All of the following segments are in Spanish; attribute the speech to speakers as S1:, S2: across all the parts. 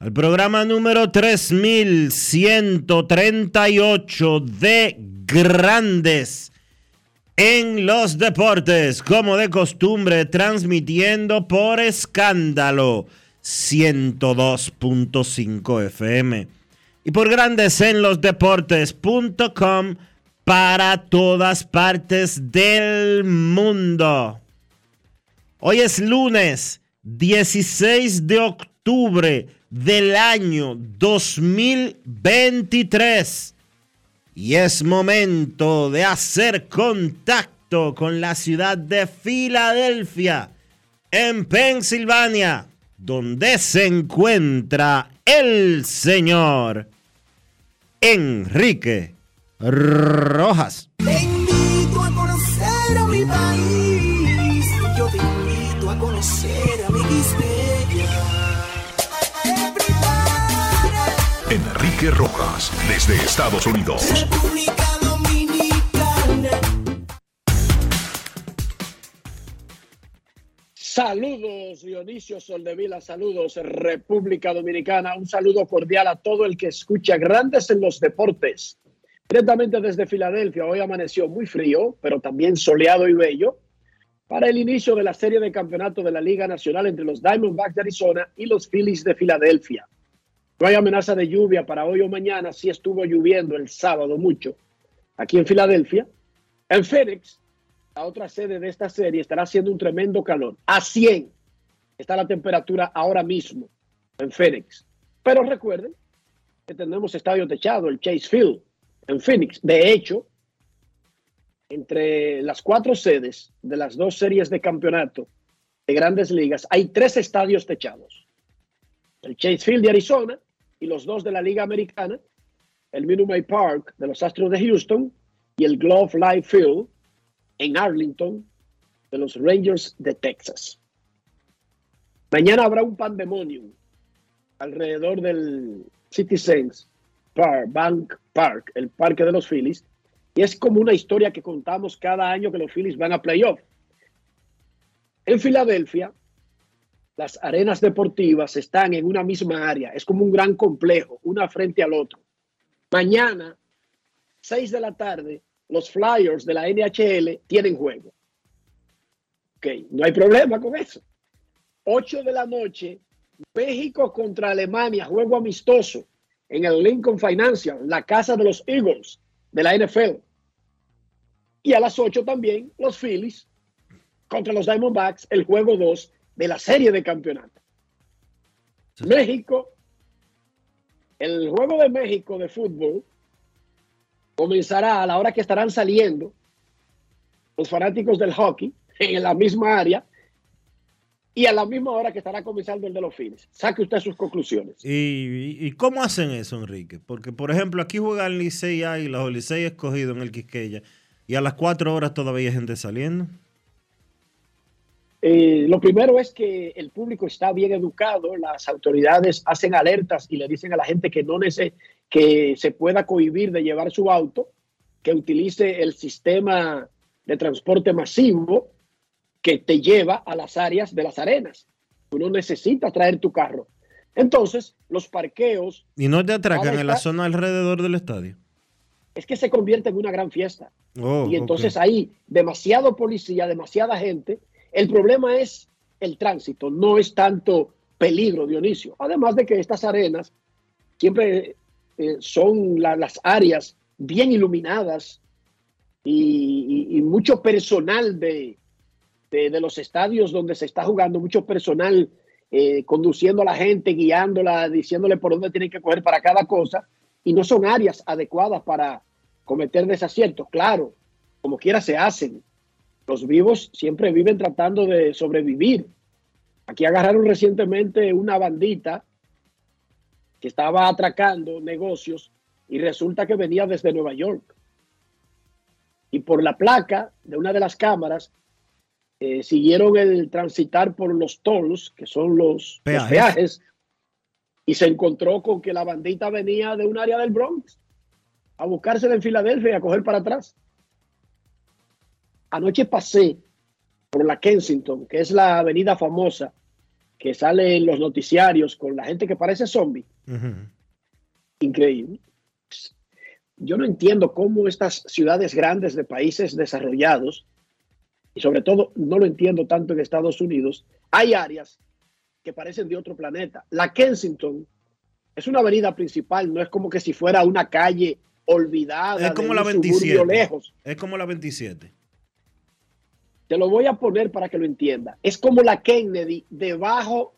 S1: al programa número 3138 de Grandes en los Deportes, como de costumbre, transmitiendo por escándalo 102.5 FM y por Grandes en los Deportes.com para todas partes del mundo. Hoy es lunes 16 de octubre del año 2023 y es momento de hacer contacto con la ciudad de Filadelfia, en Pensilvania, donde se encuentra el señor Enrique Rojas.
S2: A conocer a mi país.
S3: Enrique Rojas, desde Estados Unidos.
S2: República Dominicana.
S4: Saludos, Dionisio Soldevila, saludos, República Dominicana. Un saludo cordial a todo el que escucha Grandes en los Deportes. Directamente desde Filadelfia, hoy amaneció muy frío, pero también soleado y bello, para el inicio de la serie de campeonato de la Liga Nacional entre los Diamondbacks de Arizona y los Phillies de Filadelfia. No hay amenaza de lluvia para hoy o mañana, sí estuvo lloviendo el sábado mucho aquí en Filadelfia. En Phoenix, la otra sede de esta serie, estará haciendo un tremendo calor. A 100 está la temperatura ahora mismo en Phoenix. Pero recuerden que tenemos estadio techado, el Chase Field, en Phoenix. De hecho, entre las cuatro sedes de las dos series de campeonato de grandes ligas, hay tres estadios techados. El Chase Field de Arizona y los dos de la Liga Americana, el Minute Park de los Astros de Houston y el Glove Life Field en Arlington de los Rangers de Texas. Mañana habrá un pandemonium alrededor del Citizens Park, Bank Park, el parque de los Phillies, y es como una historia que contamos cada año que los Phillies van a playoff. En Filadelfia, las arenas deportivas están en una misma área, es como un gran complejo, una frente al otro. Mañana, 6 de la tarde, los Flyers de la NHL tienen juego. Ok, no hay problema con eso. 8 de la noche, México contra Alemania, juego amistoso en el Lincoln Financial, la casa de los Eagles de la NFL. Y a las 8 también los Phillies contra los Diamondbacks, el juego 2 de la serie de campeonato. México, el juego de México de fútbol comenzará a la hora que estarán saliendo los fanáticos del hockey en la misma área y a la misma hora que estará comenzando el de los Phillies. Saque usted sus conclusiones.
S1: ¿Y, cómo hacen eso, Enrique? Porque, por ejemplo, aquí juegan Licey Águilas o Licey Escogido en el Quisqueya. Y a las cuatro horas todavía hay gente saliendo.
S4: Eh, lo primero es que el público está bien educado, las autoridades hacen alertas y le dicen a la gente que no nece- que se pueda cohibir de llevar su auto, que utilice el sistema de transporte masivo que te lleva a las áreas de las arenas. Tú no necesitas traer tu carro. Entonces, los parqueos
S1: Y no te atracan
S4: Ahora
S1: en la zona alrededor del estadio.
S4: es que se convierte en una gran fiesta.
S1: Oh,
S4: y entonces hay demasiado policía, demasiada gente. El problema es el tránsito, no es tanto peligro, Dionisio. Además de que estas arenas siempre eh, son la- las áreas bien iluminadas y, mucho personal de, de- de los estadios donde se está jugando, mucho personal eh, conduciendo a la gente, guiándola, diciéndole por dónde tienen que coger para cada cosa. Y no son áreas adecuadas para cometer desaciertos. Claro, como quiera se hacen. Los vivos siempre viven tratando de sobrevivir. Aquí agarraron recientemente una bandita que estaba atracando negocios y resulta que venía desde Nueva York. Y por la placa de una de las cámaras eh, siguieron el transitar por los tolls, que son los
S1: peajes,
S4: y se encontró con que la bandita venía de un área del Bronx a buscársela en Filadelfia y a coger para atrás. Anoche pasé por la Kensington, que es la avenida famosa que sale en los noticiarios con la gente que parece zombie. Increíble. Yo no entiendo cómo estas ciudades grandes de países desarrollados, y sobre todo no lo entiendo tanto en Estados Unidos, hay áreas que parecen de otro planeta. La Kensington es una avenida principal, no es como que si fuera una calle olvidada.
S1: Es como
S4: de
S1: la
S4: un suburbio
S1: 27.
S4: lejos.
S1: Es como la 27.
S4: Te lo voy a poner para que lo entienda. Es como la Kennedy debajo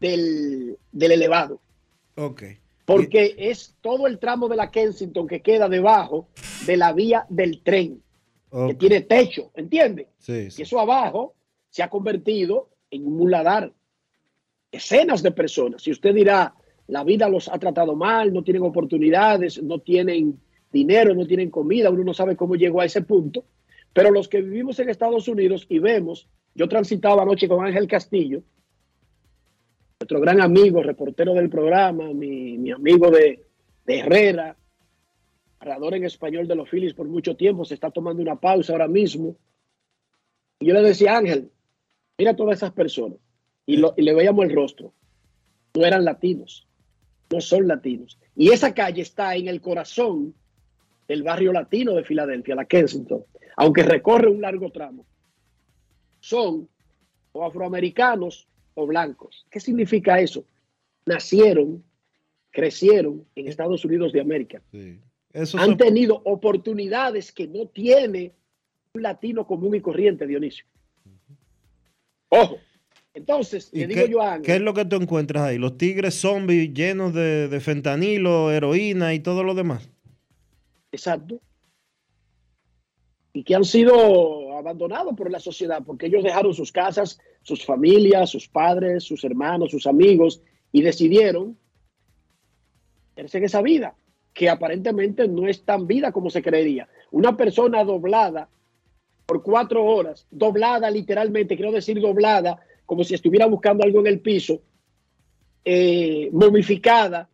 S4: del, del elevado.
S1: Ok.
S4: Porque es todo el tramo de la Kensington que queda debajo de la vía del tren, que tiene techo, ¿entiendes?
S1: Sí,
S4: Y eso abajo se ha convertido en un muladar. Decenas de personas. Si usted dirá, la vida los ha tratado mal, no tienen oportunidades, no tienen dinero, no tienen comida, uno no sabe cómo llegó a ese punto. Pero los que vivimos en Estados Unidos y vemos, yo transitaba anoche con Ángel Castillo, nuestro gran amigo, reportero del programa, mi, mi amigo de, Herrera, narrador en español de los Phillies por mucho tiempo, se está tomando una pausa ahora mismo. Y yo le decía, Ángel, mira todas esas personas. Y, y le veíamos el rostro. No eran latinos. No son latinos. Y esa calle está en el corazón del barrio latino de Filadelfia, la Kensington, aunque recorre un largo tramo. Son o afroamericanos o blancos. ¿Qué significa eso? Nacieron, crecieron en Estados Unidos de América
S1: sí. Eso
S4: han
S1: son-
S4: tenido oportunidades que no tiene un latino común y corriente, Dionisio. Ojo. Entonces,
S1: ¿Y
S4: le digo
S1: qué,
S4: yo a Ángel,
S1: qué es lo que tú encuentras ahí? Los tigres zombies llenos de, de fentanilo, heroína y todo lo demás.
S4: exacto, y que han sido abandonados por la sociedad porque ellos dejaron sus casas, sus familias, sus padres, sus hermanos, sus amigos y decidieron en esa vida que aparentemente no es tan vida como se creería. Una persona doblada por cuatro horas, doblada literalmente, quiero decir doblada, como si estuviera buscando algo en el piso, eh, momificada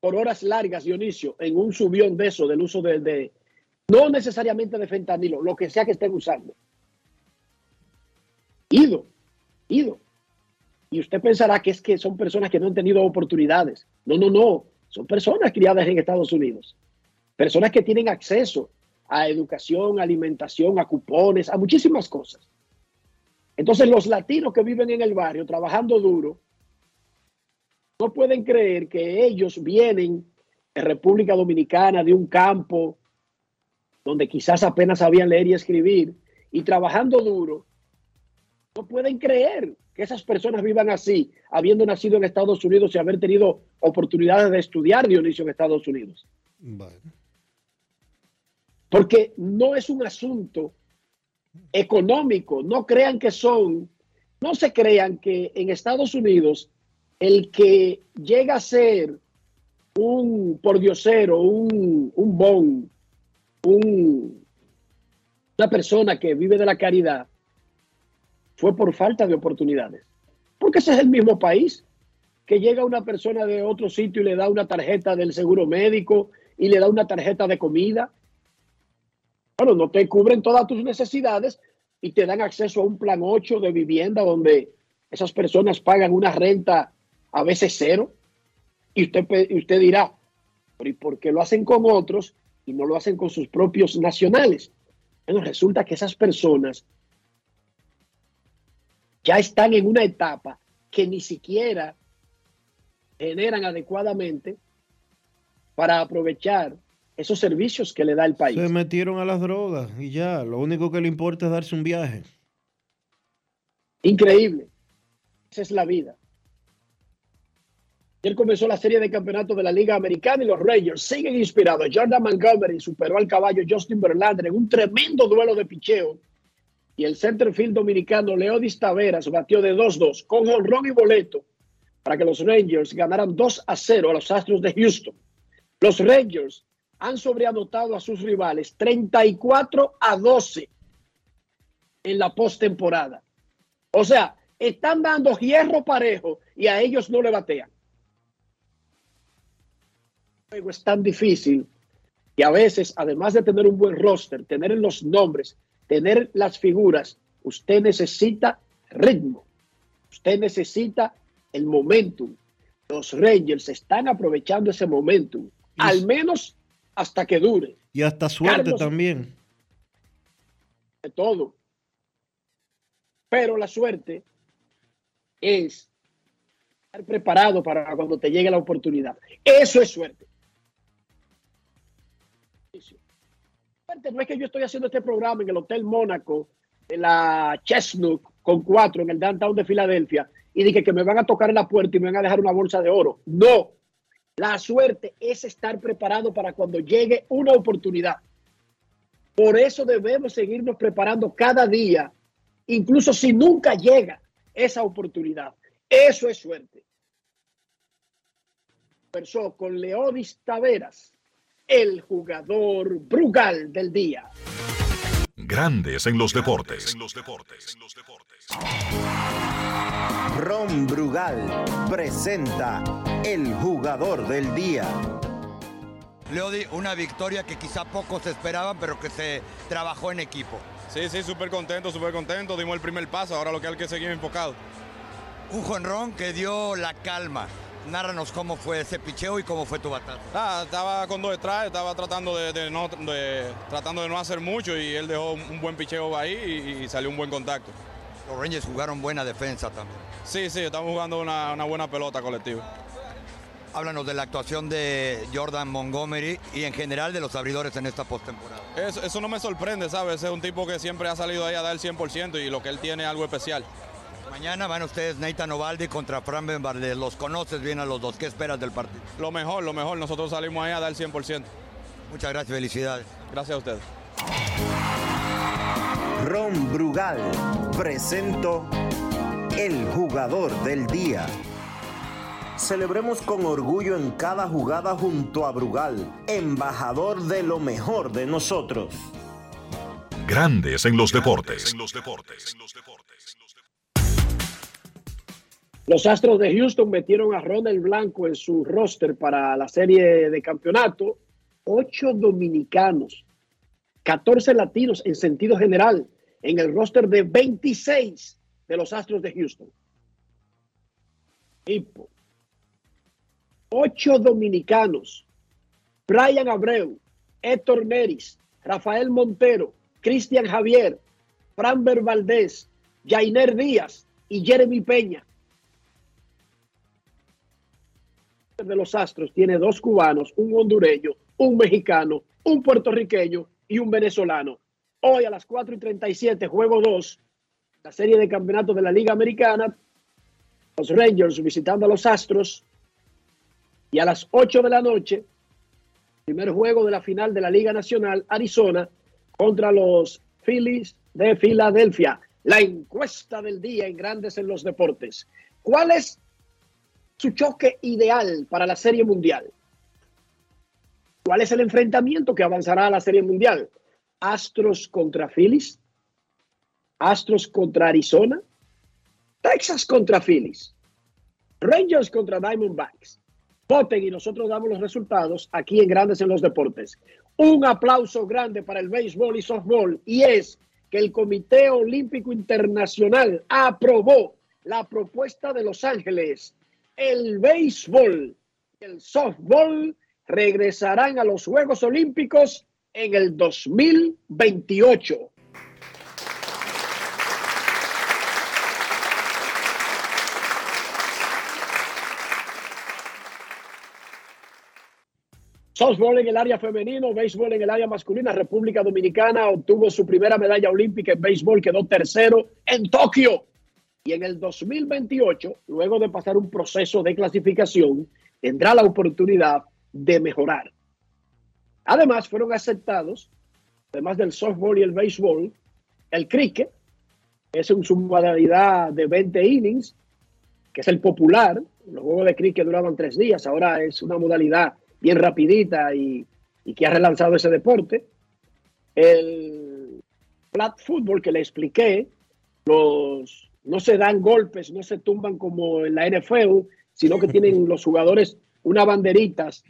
S4: por horas largas, Dionisio, en un subión de eso, del uso de- no necesariamente de fentanilo, lo que sea que estén usando. Ido, ido. Y usted pensará que es que son personas que no han tenido oportunidades. No, no, no. Son personas criadas en Estados Unidos. Personas que tienen acceso a educación, alimentación, a cupones, a muchísimas cosas. Entonces los latinos que viven en el barrio trabajando duro, no pueden creer que ellos vienen de República Dominicana, de un campo donde quizás apenas sabían leer y escribir, y trabajando duro, no pueden creer que esas personas vivan así, habiendo nacido en Estados Unidos y haber tenido oportunidades de estudiar Dionisio en Estados Unidos.
S1: Bueno.
S4: Porque no es un asunto económico. No crean que son, no se crean que en Estados Unidos el que llega a ser un pordiosero, un, un bon, un una persona que vive de la caridad fue por falta de oportunidades. Porque ese es el mismo país que llega una persona de otro sitio y le da una tarjeta del seguro médico y le da una tarjeta de comida. Bueno, no te cubren todas tus necesidades y te dan acceso a un plan 8 de vivienda donde esas personas pagan una renta a veces cero. Y usted, usted dirá, ¿y por qué lo hacen con otros y no lo hacen con sus propios nacionales? Bueno, resulta que esas personas ya están en una etapa que ni siquiera generan adecuadamente para aprovechar esos servicios que le da el país.
S1: Se metieron a las drogas y ya, lo único que le importa es darse un viaje.
S4: Increíble. Esa es la vida. Él comenzó la serie de campeonatos de la Liga Americana y los Rangers siguen inspirados. Jordan Montgomery superó al caballo Justin Verlander en un tremendo duelo de picheo. Y el centerfield dominicano Leodis Taveras batió de 2-2 con honrón y boleto para que los Rangers ganaran 2 a 0 a los Astros de Houston. Los Rangers han sobreanotado a sus rivales 34 a 12 en la postemporada. O sea, están dando hierro parejo y a ellos no le batean juego es tan difícil y a veces, además de tener un buen roster, tener los nombres, tener las figuras, usted necesita ritmo, usted necesita el momentum. Los Rangers están aprovechando ese momentum, al menos hasta que dure.
S1: Y hasta suerte también.
S4: De todo. Pero la suerte es estar preparado para cuando te llegue la oportunidad. Eso es suerte. No es que yo estoy haciendo este programa en el Hotel Mónaco, de la Chestnut, con cuatro, en el downtown de Filadelfia, y dije que me van a tocar en la puerta y me van a dejar una bolsa de oro. No. La suerte es estar preparado para cuando llegue una oportunidad. Por eso debemos seguirnos preparando cada día, incluso si nunca llega esa oportunidad. Eso es suerte. Persó con Leodis Taveras el jugador Brugal del día.
S3: Grandes en los deportes.
S5: Ron Brugal presenta el jugador del día.
S6: Leodi, una victoria que quizá pocos esperaban, pero que se trabajó en equipo.
S7: Sí, sí, súper contento, súper contento. Dimos el primer paso, ahora lo que hay que seguir enfocado.
S6: Un jonrón que dio la calma Nárranos cómo fue ese picheo y cómo fue tu batalla.
S7: Ah, estaba con dos detrás, estaba tratando de, no, tratando de no hacer mucho y él dejó un buen picheo ahí y, salió un buen contacto.
S6: Los Rangers jugaron buena defensa también.
S7: Sí, sí, estamos jugando una, buena pelota colectiva.
S6: Háblanos de la actuación de Jordan Montgomery y en general de los abridores en esta postemporada.
S7: Eso, eso no me sorprende, ¿sabes? Es un tipo que siempre ha salido ahí a dar el 100% y lo que él tiene es algo especial.
S6: Mañana van ustedes Nathan Ovaldi contra Fran Benvarde. Los conoces bien a los dos. ¿Qué esperas del partido?
S7: Lo mejor, lo mejor. Nosotros salimos ahí a dar el 100%.
S6: Muchas gracias, felicidades.
S7: Gracias a ustedes.
S5: Ron Brugal presento el jugador del día. Celebremos con orgullo en cada jugada junto a Brugal, embajador de lo mejor de nosotros.
S3: Grandes en los deportes. Los
S4: Astros de Houston metieron a Ronald Blanco en su roster para la serie de campeonato. Ocho dominicanos, 14 latinos en sentido general en el roster de 26 de los Astros de Houston. Ocho dominicanos. Brian Abreu, Héctor Neris, Rafael Montero, Cristian Javier, Fran Valdés, Jainer Díaz y Jeremy Peña. De los Astros tiene dos cubanos, un hondureño, un mexicano, un puertorriqueño y un venezolano. Hoy a las 4 y 37, juego 2, la serie de campeonatos de la Liga Americana, los Rangers visitando a los Astros. Y a las 8 de la noche, primer juego de la final de la Liga Nacional, Arizona contra los Phillies de Filadelfia. La encuesta del día en Grandes en los Deportes. ¿Cuál es su choque ideal para la Serie Mundial. ¿Cuál es el enfrentamiento que avanzará a la Serie Mundial? Astros contra Phillies, Astros contra Arizona, Texas contra Phillies, Rangers contra Diamondbacks. Voten y nosotros damos los resultados aquí en Grandes en los Deportes. Un aplauso grande para el béisbol y softball y es que el Comité Olímpico Internacional aprobó la propuesta de Los Ángeles. El béisbol y el softball regresarán a los Juegos Olímpicos en el 2028. Softball en el área femenino, béisbol en el área masculina. República Dominicana obtuvo su primera medalla olímpica en béisbol, quedó tercero en Tokio. Y en el 2028, luego de pasar un proceso de clasificación, tendrá la oportunidad de mejorar. Además, fueron aceptados, además del softball y el béisbol, el cricket, que es su modalidad de 20 innings, que es el popular. Los juegos de cricket duraban tres días, ahora es una modalidad bien rapidita y, que ha relanzado ese deporte. El flat football que le expliqué, los, no se dan golpes, no se tumban como en la NFL, sino que tienen los jugadores unas banderitas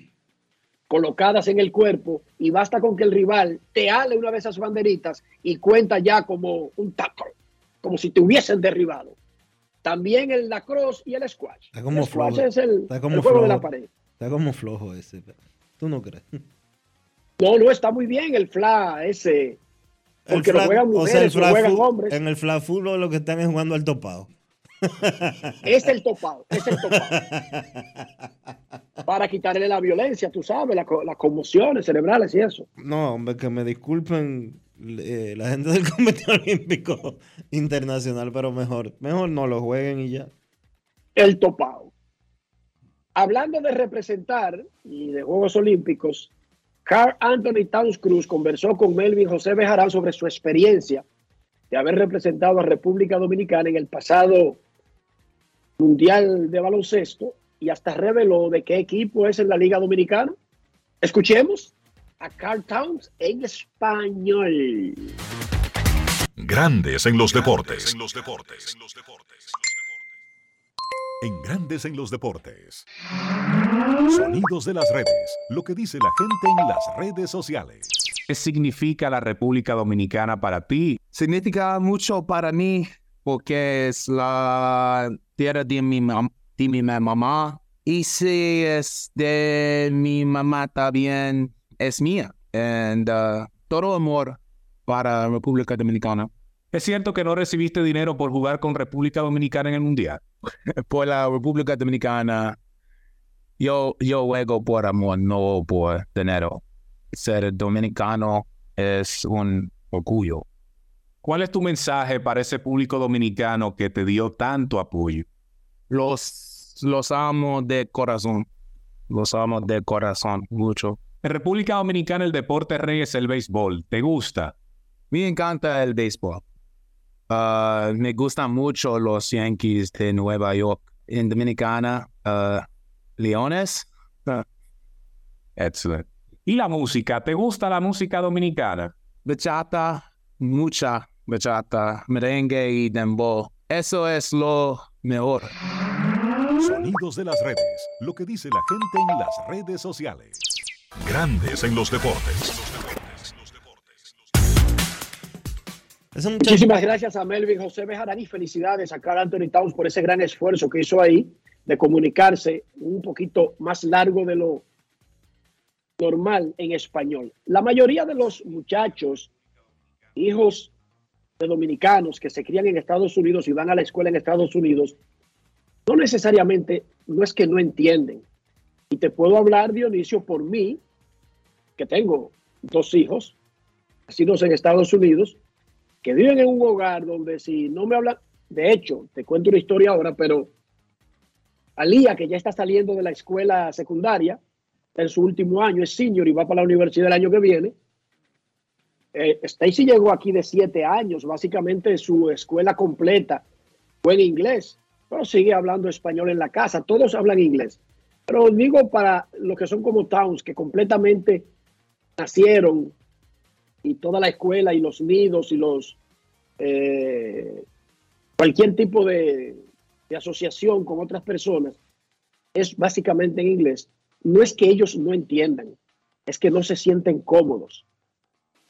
S4: colocadas en el cuerpo y basta con que el rival te ale una de esas banderitas y cuenta ya como un tackle, como si te hubiesen derribado. También el lacrosse y el squash.
S1: Está como
S4: el squash
S1: flojo.
S4: es el,
S1: Está como
S4: el juego de
S1: flojo.
S4: la pared.
S1: Está como flojo ese. ¿Tú no crees?
S4: No, no está muy bien el fla ese. Porque lo juegan
S1: o sea,
S4: mujeres, lo
S1: flag
S4: juegan hombres.
S1: En el flag fútbol lo que están es jugando al topado.
S4: Es el topado, es el topado. Para quitarle la violencia, tú sabes, la las conmociones cerebrales y eso.
S1: No, hombre, que me disculpen eh, la gente del Comité Olímpico Internacional, pero mejor, mejor no lo jueguen y ya.
S4: El topado. Hablando de representar y de Juegos Olímpicos, Carl Anthony Towns Cruz conversó con Melvin José Bejarán sobre su experiencia de haber representado a República Dominicana en el pasado Mundial de Baloncesto y hasta reveló de qué equipo es en la Liga Dominicana. Escuchemos a Carl Towns en español.
S3: Grandes en los deportes. En los deportes. En Grandes en los deportes. Sonidos de las redes. Lo que dice la gente en las redes sociales.
S8: ¿Qué significa la República Dominicana para ti?
S9: Significa mucho para mí porque es la tierra de mi, mam- de mi mamá. Y si es de mi mamá también es mía. And uh, todo amor para República Dominicana.
S8: ¿Es cierto que no recibiste dinero por jugar con República Dominicana en el Mundial?
S9: Por la República Dominicana, yo, yo juego por amor, no por dinero. Ser dominicano es un orgullo.
S8: ¿Cuál es tu mensaje para ese público dominicano que te dio tanto apoyo?
S9: Los, los amo de corazón. Los amo de corazón mucho.
S8: En República Dominicana el deporte rey es el béisbol. ¿Te gusta?
S9: Me encanta el béisbol. Ah, me gustan mucho los Yankees de Nueva York. En Dominicana, ah, Leones. Ah,
S8: Excelente. ¿Y la música? ¿Te gusta la música dominicana?
S9: bachata, mucha bachata, merengue y dembow. Eso es lo mejor.
S3: Sonidos de las redes. Lo que dice la gente en las redes sociales. Grandes en los deportes.
S4: Muchísimas gracias a Melvin José Bejarán y felicidades a Carl Anthony Towns por ese gran esfuerzo que hizo ahí de comunicarse un poquito más largo de lo normal en español. La mayoría de los muchachos, hijos de dominicanos que se crían en Estados Unidos y van a la escuela en Estados Unidos, no necesariamente, no es que no entienden. Y te puedo hablar, Dionisio, por mí, que tengo dos hijos, nacidos en Estados Unidos, que viven en un hogar donde si no me hablan, de hecho, te cuento una historia ahora, pero Alía, que ya está saliendo de la escuela secundaria, en su último año, es senior y va para la universidad el año que viene. Eh, Stacy llegó aquí de siete años, básicamente su escuela completa fue en inglés, pero sigue hablando español en la casa, todos hablan inglés. Pero digo para los que son como Towns, que completamente nacieron y toda la escuela y los nidos y los eh, cualquier tipo de, de asociación con otras personas es básicamente en inglés, no es que ellos no entiendan, es que no se sienten cómodos.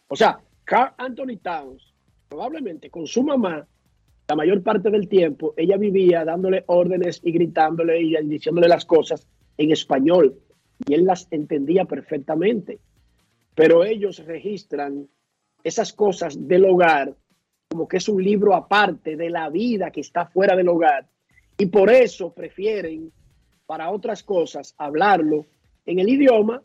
S4: O sea, Carl Anthony Towns, probablemente con su mamá, la mayor parte del tiempo, ella vivía dándole órdenes y gritándole y diciéndole las cosas en español. Y él las entendía perfectamente. Pero ellos registran esas cosas del hogar como que es un libro aparte de la vida que está fuera del hogar. Y por eso prefieren para otras cosas hablarlo en el idioma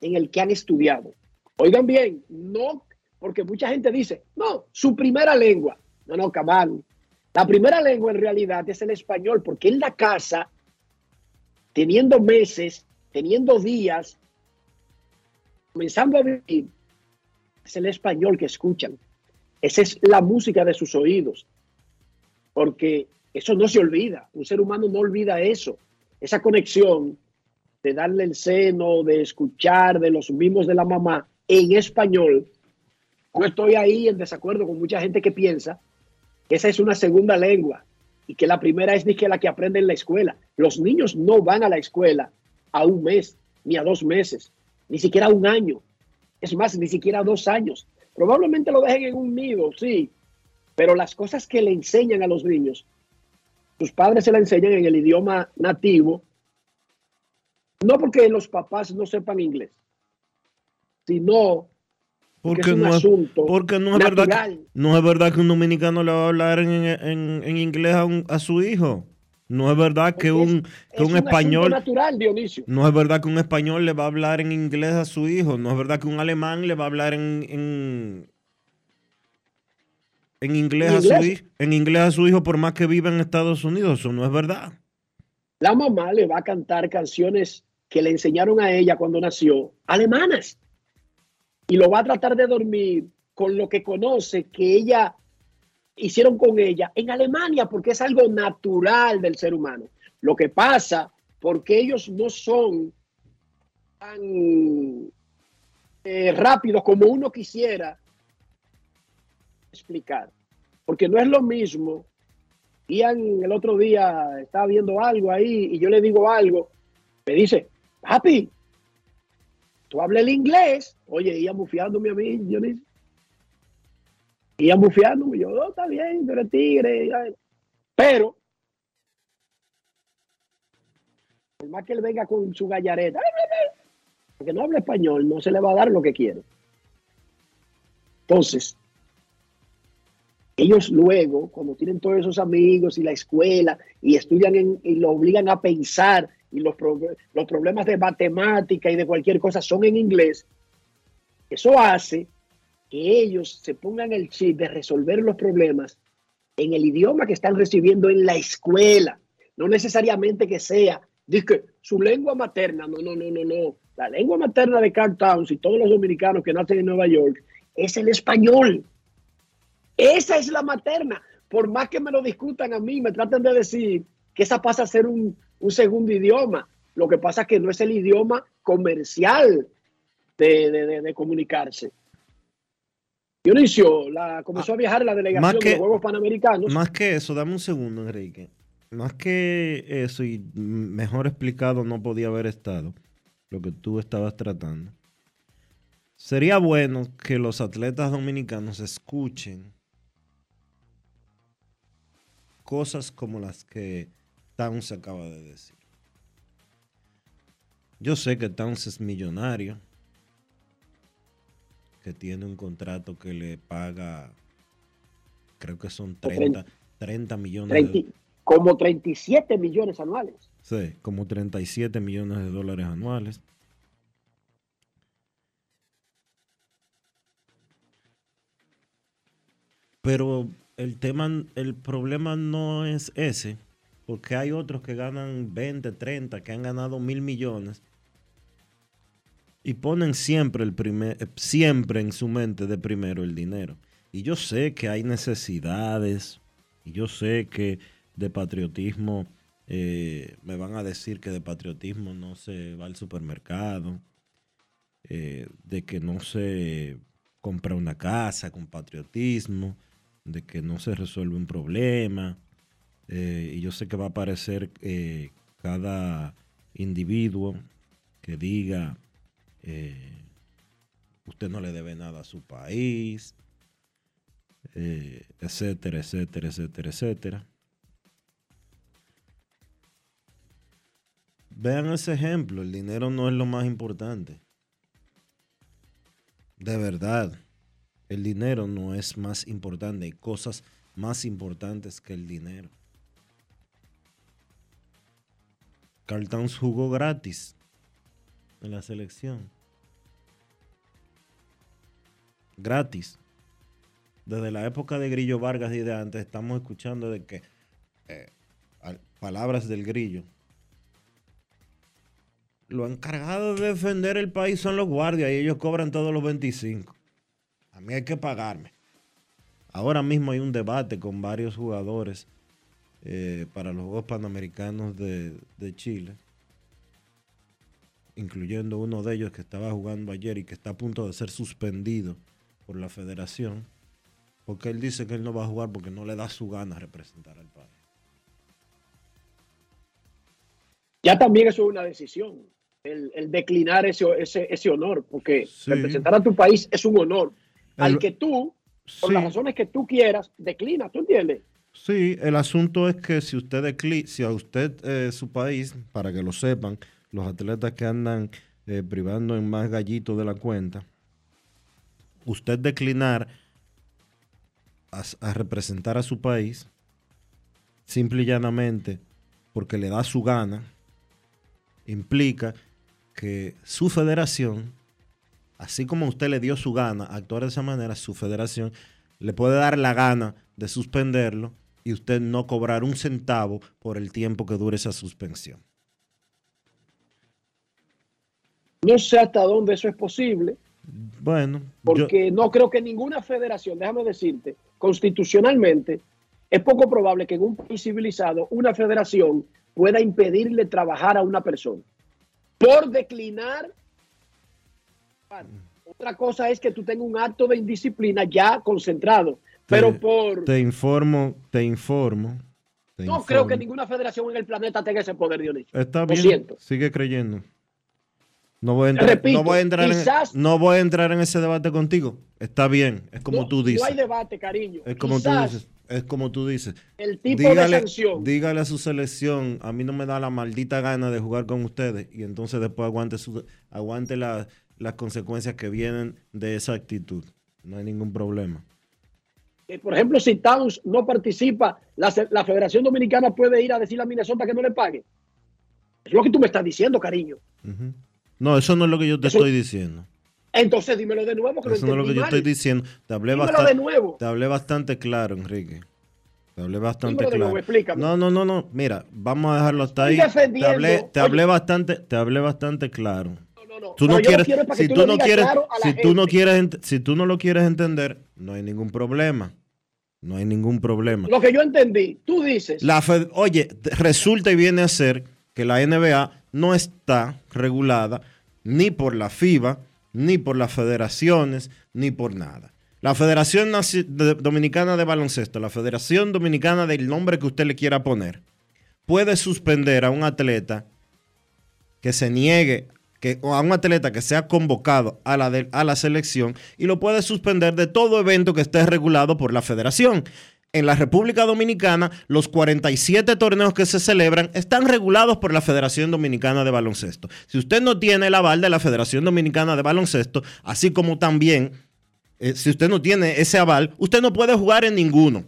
S4: en el que han estudiado. Oigan bien, no, porque mucha gente dice, no, su primera lengua. No, no, cabal. La primera lengua en realidad es el español, porque en la casa, teniendo meses, teniendo días, comenzando a vivir, es el español que escuchan. Esa es la música de sus oídos, porque eso no se olvida. Un ser humano no olvida eso, esa conexión de darle el seno, de escuchar de los mismos de la mamá en español. Yo estoy ahí en desacuerdo con mucha gente que piensa que esa es una segunda lengua y que la primera es ni que la que aprende en la escuela. Los niños no van a la escuela a un mes, ni a dos meses, ni siquiera a un año. Es más, ni siquiera a dos años. Probablemente lo dejen en un nido, sí, pero las cosas que le enseñan a los niños, sus padres se la enseñan en el idioma nativo, no porque los papás no sepan inglés, sino
S1: porque, no, es, porque no es verdad que, no es verdad que un dominicano le va a hablar en, inglés a, su hijo. No es verdad que un, que un, español.
S4: Natural, Dionisio.
S1: No es verdad que un español le va a hablar en inglés a su hijo. No es verdad que un alemán le va a hablar en, en, inglés, A su, en inglés a su hijo por más que viva en Estados Unidos. Eso no es verdad.
S4: La mamá le va a cantar canciones que le enseñaron a ella cuando nació, alemanas. Y lo va a tratar de dormir con lo que conoce que ella hicieron con ella en Alemania, porque es algo natural del ser humano. Lo que pasa, porque ellos no son tan eh, rápidos como uno quisiera explicar. Porque no es lo mismo. Ian el otro día estaba viendo algo ahí y yo le digo algo. Me dice, papi, tú hablas el inglés. Oye, iba mufiándome a mí, Dionisio. Iba mufiándome. Yo, no, está bien, pero tigre. Pero, por más que él venga con su gallareta, porque no habla español, no se le va a dar lo que quiere. Entonces, ellos luego, cuando tienen todos esos amigos y la escuela y estudian y lo obligan a pensar y los, los problemas de matemática y de cualquier cosa son en inglés, eso hace que ellos se pongan el chip de resolver los problemas en el idioma que están recibiendo en la escuela. No necesariamente que sea, dice su lengua materna, no, no, no, no, no. La lengua materna de Carl Towns y todos los dominicanos que nacen en Nueva York es el español. Esa es la materna. Por más que me lo discutan a mí, me traten de decir que esa pasa a ser un, un segundo idioma. Lo que pasa es que no es el idioma comercial de, comunicarse. Dionisio, la, comenzó a viajar la delegación de los Juegos Panamericanos.
S1: Más que eso, dame un segundo, Enrique. Más que eso, y mejor explicado no podía haber estado lo que tú estabas tratando. Sería bueno que los atletas dominicanos escuchen cosas como las que Towns acaba de decir. Yo sé que Towns es millonario, que tiene un contrato que le paga, creo que son 30, 30 millones.
S4: de, como 37 millones anuales.
S1: Sí, como 37 millones de dólares anuales. Pero el tema, el problema no es ese porque hay otros que ganan 20, 30, que han ganado mil millones y ponen siempre el primer, eh, siempre en su mente de primero el dinero. Y yo sé que hay necesidades, y yo sé que de patriotismo, eh, me van a decir que de patriotismo no se va al supermercado, eh, de que no se comprar una casa con patriotismo, de que no se resuelve un problema. y yo sé que va a aparecer cada individuo que diga, eh, usted no le debe nada a su país, eh, etcétera, etcétera, etcétera, etcétera. Vean ese ejemplo, el dinero no es lo más importante. De verdad, el dinero no es más importante, hay cosas más importantes que el dinero. Carl Towns jugó gratis en la selección. Gratis. Desde la época de Grillo Vargas y de antes estamos escuchando de que eh, al- palabras del Grillo. Lo encargado de defender el país son los guardias y ellos cobran todos los 25. A mí hay que pagarme. Ahora mismo hay un debate con varios jugadores eh, para los Juegos Panamericanos de, de Chile, incluyendo uno de ellos que estaba jugando ayer y que está a punto de ser suspendido por la federación, porque él dice que él no va a jugar porque no le da su gana representar al país.
S4: Ya también eso es una decisión, el, el declinar ese, ese, ese honor, porque
S1: Sí.
S4: representar a tu país es un honor al que tú, por
S1: Sí.
S4: las razones que tú quieras, declina, ¿tú entiendes?
S1: Sí, el asunto es que si usted decli- si a usted eh, su país, para que lo sepan, los atletas que andan eh, privando en más gallitos de la cuenta, usted declinar a, a representar a su país, simple y llanamente porque le da su gana, implica que su federación, así como usted le dio su gana actuar de esa manera, su federación le puede dar la gana de suspenderlo y usted no cobrar un centavo por el tiempo que dure esa suspensión.
S4: No sé hasta dónde eso es posible,
S1: Bueno, yo-
S4: porque no creo que ninguna federación, déjame decirte, constitucionalmente, es poco probable que en un país civilizado una federación pueda impedirle trabajar a una persona por declinar. Otra cosa es que tú tengas un acto de indisciplina ya concentrado, pero por...
S1: te informo, te informo. te
S4: No creo que ninguna federación en el planeta tenga ese poder, Dionisio.
S1: Está bien, sigue creyendo. No voy a entrar,
S4: Repito,
S1: no voy a entrar,
S4: quizás-
S1: en, no voy a entrar en ese debate contigo. Está bien, es como
S4: No-
S1: tú dices.
S4: No hay debate, cariño.
S1: es como
S4: Quizás
S1: tú dices. Es como tú dices.
S4: El tipo de sanción.
S1: dígale a su selección, a mí no me da la maldita gana de jugar con ustedes y entonces después aguante, su, aguante la- las consecuencias que vienen de esa actitud. No hay ningún problema.
S4: Eh, por ejemplo, si Towns no participa, la, la Federación Dominicana puede ir a decirle a Minnesota que no le pague. Es lo que tú me estás diciendo, cariño.
S1: No, eso no es lo que yo te
S4: Eso-
S1: estoy diciendo.
S4: Entonces dímelo de nuevo, que
S1: Eso no es lo que yo estoy diciendo. Te hablé,
S4: Dímelo
S1: bastan-
S4: de nuevo.
S1: te hablé bastante claro, Enrique. Te hablé bastante
S4: Dímelo de
S1: claro.
S4: nuevo.
S1: No, no, no, no. Mira, vamos a dejarlo hasta ahí. Te hablé, te hablé bastante, te hablé bastante claro.
S4: No, no,
S1: Tú no quieres, si
S4: tú
S1: no quieres,
S4: claro
S1: si tú no quieres, si tú no lo quieres entender, no hay ningún problema. No hay ningún problema.
S4: Lo que yo entendí, tú dices,
S1: La oye, resulta y viene a ser que la NBA no está regulada ni por la FIBA, ni por las federaciones, ni por nada. La Federación Dominicana de Baloncesto, la Federación Dominicana del nombre que usted le quiera poner, puede suspender a un atleta que se niegue, que, o a un atleta que sea convocado a la, a la selección y lo puede suspender de todo evento que esté regulado por la federación. En la República Dominicana, los 47 torneos que se celebran están regulados por la Federación Dominicana de Baloncesto. Si usted no tiene el aval de la Federación Dominicana de Baloncesto, así como también, eh, si usted no tiene ese aval, usted no puede jugar en ninguno.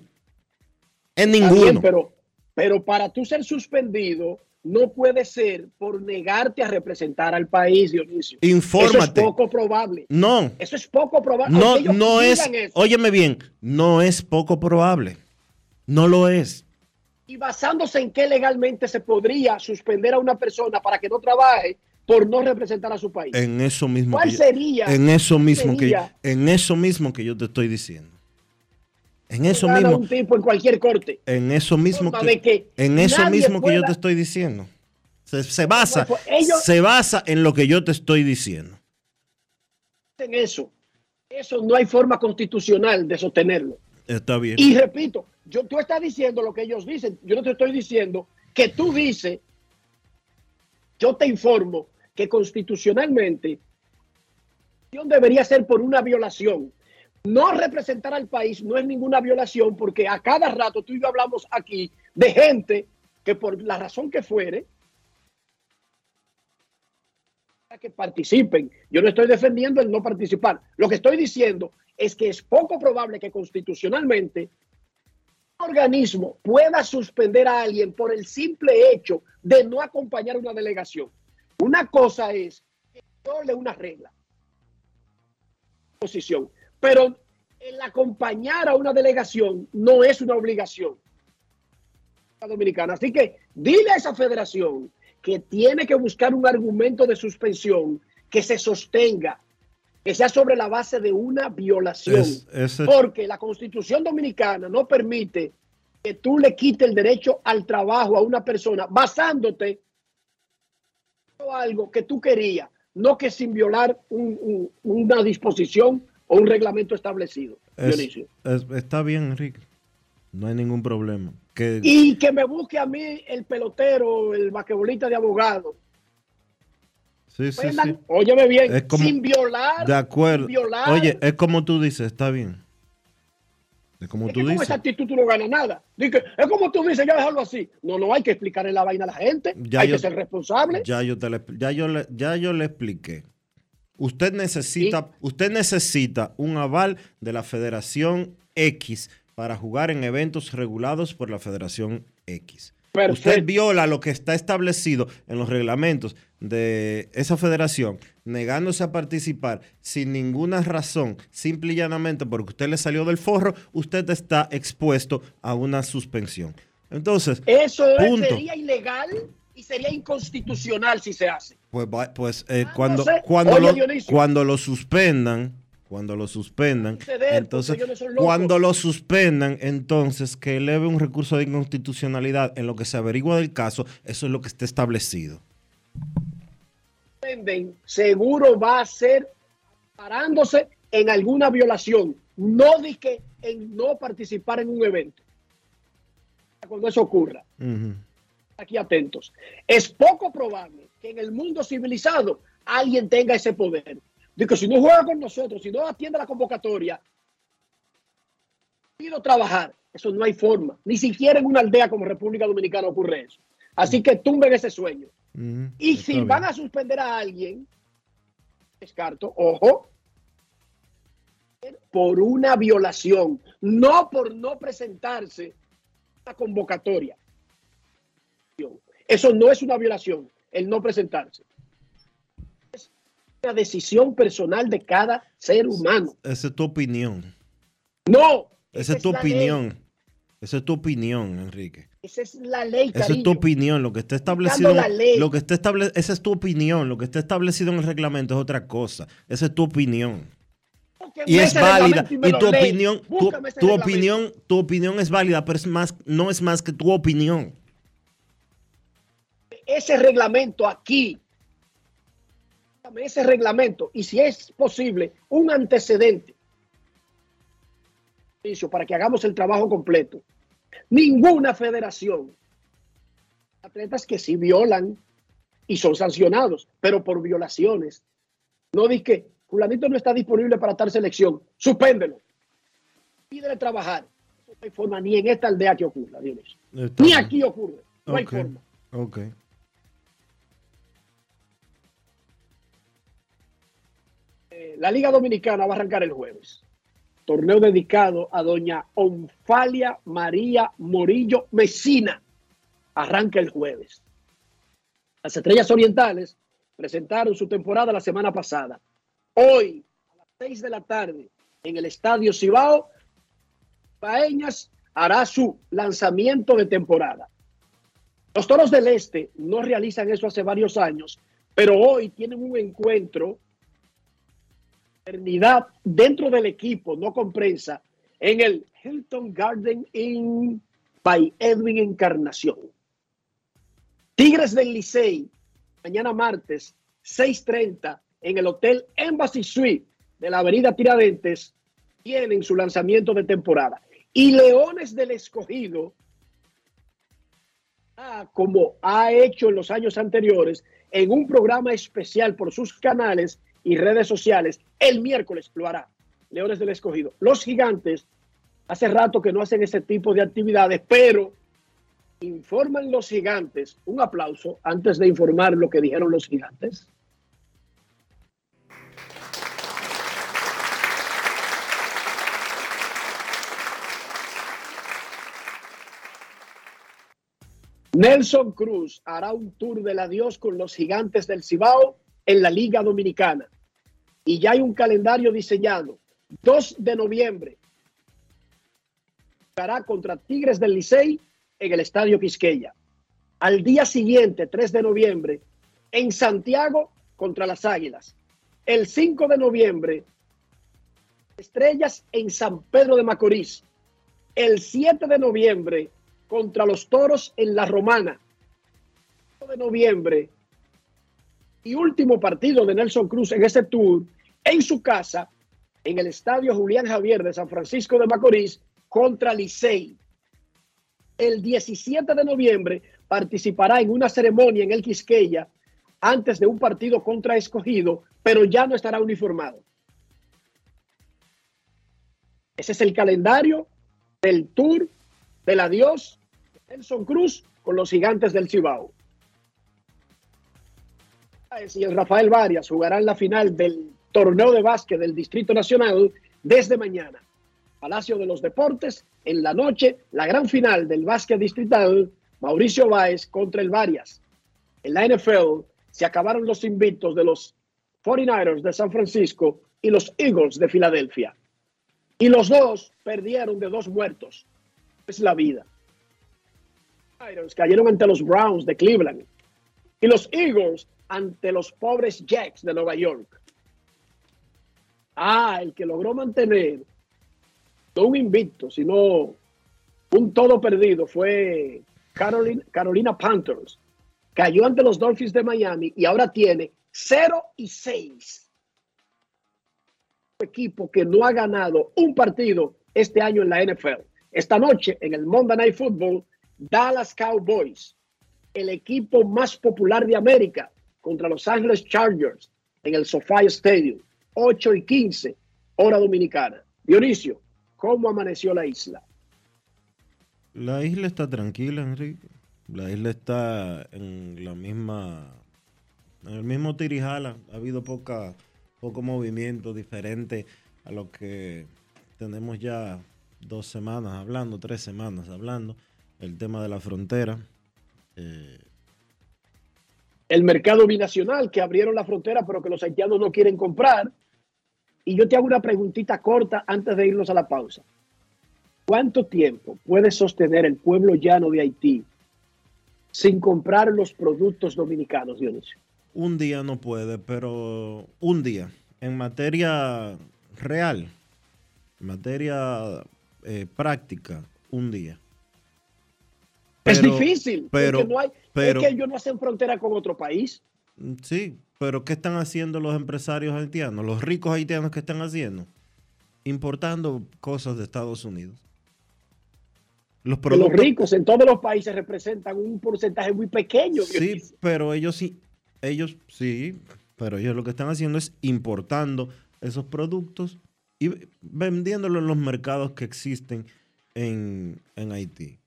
S1: En ninguno.
S4: pero, pero para tú ser suspendido, no puede ser por negarte a representar al país, Dionisio.
S1: Infórmate.
S4: Eso es poco probable.
S1: No,
S4: Eso es poco probable.
S1: No, no es,
S4: eso,
S1: óyeme bien, no es poco probable. No lo es.
S4: Y basándose en qué legalmente se podría suspender a una persona para que no trabaje por no representar a su país.
S1: En eso mismo
S4: ¿Cuál
S1: que yo-
S4: sería?
S1: en eso mismo que en eso mismo que yo te estoy diciendo. En eso mismo,
S4: un tipo en cualquier corte.
S1: en eso mismo que, en eso mismo que yo te estoy diciendo. Se, se basa,
S4: Pues ellos-
S1: se basa en lo que yo te estoy diciendo.
S4: en eso. Eso no hay forma constitucional de sostenerlo.
S1: Está bien.
S4: Y repito, yo, tú estás diciendo lo que ellos dicen. Yo no te estoy diciendo que tú dices, yo te informo que constitucionalmente debería ser por una violación. No representar al país no es ninguna violación porque a cada rato tú y yo hablamos aquí de gente que por la razón que fuere, que participen. Yo no estoy defendiendo el no participar. Lo que estoy diciendo es que es poco probable que constitucionalmente un organismo pueda suspender a alguien por el simple hecho de no acompañar una delegación. Una cosa es que una regla, posición, pero el acompañar a una delegación no es una obligación dominicana. Así que dile a esa federación que tiene que buscar un argumento de suspensión que se sostenga, que sea sobre la base de una violación. Porque la constitución dominicana no permite que tú le quites el derecho al trabajo a una persona basándote en algo que tú querías, no que sin violar una disposición o un reglamento establecido.
S1: está bien, Enrique. No hay ningún problema.
S4: Y que me busque a mí el pelotero, el vaquebolista de abogado.
S1: Sí, sí, sí.
S4: Óyeme bien, sin violar.
S1: De acuerdo. Oye, es como tú dices, está bien. Es como tú dices. Con
S4: esa actitud tú no ganas nada. es como tú dices, ya dejarlo así. No, no hay que explicarle la vaina a la gente. hay que ser responsable.
S1: Ya yo, te le, ya, yo le, ya yo le expliqué. Usted necesita, usted necesita un aval de la Federación X para jugar en eventos regulados por la Federación X. Usted viola lo que está establecido en los reglamentos de esa federación, negándose a participar sin ninguna razón, simple y llanamente porque usted le salió del forro, usted está expuesto a una suspensión. Entonces,
S4: eso sería ilegal y sería inconstitucional si se hace.
S1: Pues, pues eh, ah, cuando, cuando, cuando lo suspendan, cuando lo suspendan, entonces, cuando lo suspendan, entonces que eleve un recurso de inconstitucionalidad en lo que se averigua del caso, eso es lo que está establecido.
S4: Seguro va a ser parándose en alguna violación, no de que en no participar en un evento. Cuando eso ocurra. Aquí atentos. Es poco probable que en el mundo civilizado alguien tenga ese poder Digo, si no juega con nosotros, si no atiende la convocatoria, pido trabajar. Eso no hay forma. Ni siquiera en una aldea como República Dominicana ocurre eso. Así que tumben ese sueño. y si van a suspender a alguien, descarto, ojo, por una violación, no por no presentarse a la convocatoria. Eso no es una violación, el no presentarse decisión personal de cada ser humano.
S1: Esa es tu opinión.
S4: No.
S1: Esa, es tu opinión. Esa es tu opinión, Enrique.
S4: Esa es la ley.
S1: Esa es tu opinión. Lo que está establecido. Lo que está establecido. Esa es tu opinión. Lo que está establecido en el reglamento es otra cosa. Esa es tu opinión. y es válida. Y, tu opinión, tu, opinión, tu opinión es válida, pero es más, no es más que tu opinión.
S4: Ese reglamento aquí ese reglamento y si es posible un antecedente para que hagamos el trabajo completo. Ninguna federación, atletas que sí violan y son sancionados, pero por violaciones. No di que fulanito no está disponible para tal selección, suspéndelo. Pídele trabajar. No hay forma ni en esta aldea que ocurra, Ni aquí ocurre. No hay forma.
S1: Okay.
S4: La Liga Dominicana va a arrancar el jueves. Torneo dedicado a doña Onfalia María Morillo Mesina. Arranca el jueves. Las Estrellas Orientales presentaron su temporada la semana pasada. Hoy, a las 6 de la tarde, en el Estadio Cibao, Paeñas hará su lanzamiento de temporada. Los Toros del Este no realizan eso hace varios años, pero hoy tienen un encuentro dentro del equipo, no con prensa, en el Hilton Garden Inn by Edwin Encarnación. Tigres del Licey, mañana martes, 6.30, en el Hotel Embassy Suite de la Avenida Tiradentes tienen su lanzamiento de temporada. Y Leones del Escogido, ah, como ha hecho en los años anteriores, en un programa especial por sus canales y redes sociales, el miércoles lo hará. Leones del Escogido. Los gigantes, hace rato que no hacen ese tipo de actividades, pero informan los gigantes. Un aplauso antes de informar lo que dijeron los gigantes. Nelson Cruz hará un tour del adiós con los gigantes del Cibao en la Liga Dominicana. Y ya hay un calendario diseñado. 2 de noviembre. Estará contra Tigres del Licey en el Estadio Quisqueya. Al día siguiente, 3 de noviembre, en Santiago contra las Águilas. El 5 de noviembre, Estrellas en San Pedro de Macorís. El 7 de noviembre, contra los Toros en La Romana. de noviembre y último partido de Nelson Cruz en ese tour en su casa en el Estadio Julián Javier de San Francisco de Macorís contra Licey. El 17 de noviembre participará en una ceremonia en el Quisqueya antes de un partido contra escogido, pero ya no estará uniformado. Ese es el calendario del tour del adiós Nelson Cruz con los gigantes del Cibao. Y el Rafael Varias jugarán la final del torneo de básquet del Distrito Nacional desde mañana. Palacio de los Deportes, en la noche, la gran final del básquet distrital, Mauricio Báez contra el Varias. En la NFL se acabaron los invictos de los 49ers de San Francisco y los Eagles de Filadelfia. Y los dos perdieron de dos muertos. Es la vida cayeron ante los Browns de Cleveland y los Eagles ante los pobres Jets de Nueva York. Ah, el que logró mantener no un invicto, sino un todo perdido fue Carolina, Carolina Panthers. Cayó ante los Dolphins de Miami y ahora tiene 0 y 6. Equipo que no ha ganado un partido este año en la NFL. Esta noche en el Monday Night Football Dallas Cowboys, el equipo más popular de América, contra Los Angeles Chargers en el SoFi Stadium, 8 y 15, hora dominicana. Dionisio, ¿cómo amaneció la isla?
S1: La isla está tranquila, Enrique. La isla está en la misma, en el mismo tirijala. Ha habido poca, poco movimiento diferente a lo que tenemos ya dos semanas hablando, tres semanas hablando el tema de la frontera. Eh,
S4: el mercado binacional, que abrieron la frontera, pero que los haitianos no quieren comprar. Y yo te hago una preguntita corta antes de irnos a la pausa. ¿Cuánto tiempo puede sostener el pueblo llano de Haití sin comprar los productos dominicanos, Dionisio?
S1: Un día no puede, pero un día. En materia real, en materia eh, práctica, un día
S4: es difícil, pero, no hay, es que ellos no hacen frontera con otro país.
S1: Mm, sí, pero ¿qué están haciendo los empresarios haitianos, los ricos haitianos que están haciendo? Importando cosas de Estados Unidos.
S4: Los, los ricos en todos los países representan un porcentaje muy pequeño.
S1: Sí, pero ellos sí, ellos sí, pero ellos lo que están haciendo es importando esos productos y vendiéndolos en los mercados que existen en, en Haití.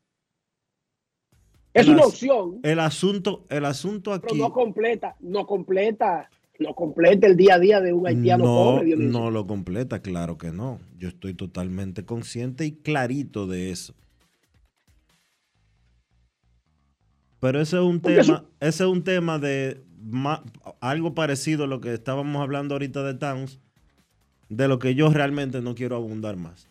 S4: Es una opción.
S1: El asunto, el asunto aquí.
S4: Pero no completa, no completa, lo completa el día a día de un haitiano
S1: no,
S4: pobre.
S1: No lo completa, claro que no. Yo estoy totalmente consciente y clarito de eso. Pero ese es un tema, ese es un tema de algo parecido a lo que estábamos hablando ahorita de Towns, de lo que yo realmente no quiero abundar más.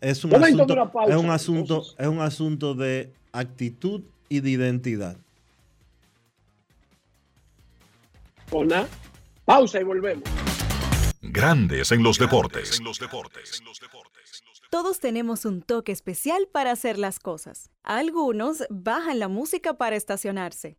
S1: Es un asunto, es un asunto, es un asunto de actitud y de identidad.
S4: Hola. Pausa y volvemos.
S3: Grandes en los deportes.
S10: Todos tenemos un toque especial para hacer las cosas. Algunos bajan la música para estacionarse.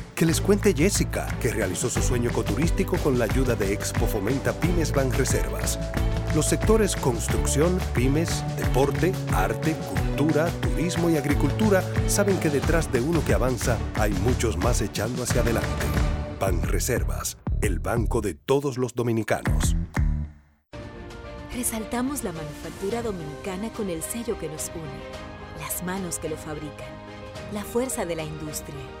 S11: Que les cuente Jessica, que realizó su sueño ecoturístico con la ayuda de Expo Fomenta Pymes Banreservas. Los sectores construcción, pymes, deporte, arte, cultura, turismo y agricultura saben que detrás de uno que avanza hay muchos más echando hacia adelante. Banreservas, el banco de todos los dominicanos.
S12: Resaltamos la manufactura dominicana con el sello que nos une, las manos que lo fabrican, la fuerza de la industria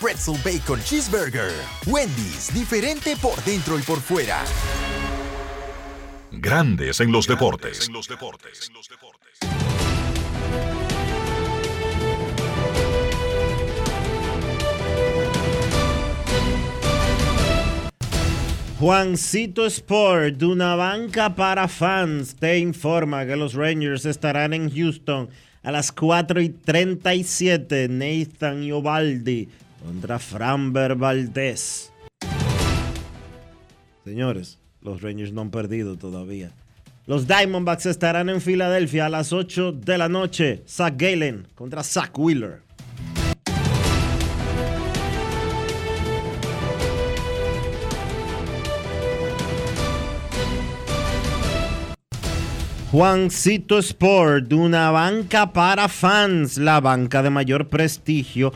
S13: Pretzel Bacon Cheeseburger. Wendy's, diferente por dentro y por fuera.
S3: Grandes en los deportes.
S1: Juancito Sport, de una banca para fans, te informa que los Rangers estarán en Houston a las 4 y 37. Nathan Iovaldi contra Framber Valdez. Señores, los Rangers no han perdido todavía. Los Diamondbacks estarán en Filadelfia a las 8 de la noche. Zach Galen contra Zach Wheeler. Juancito Sport, una banca para fans, la banca de mayor prestigio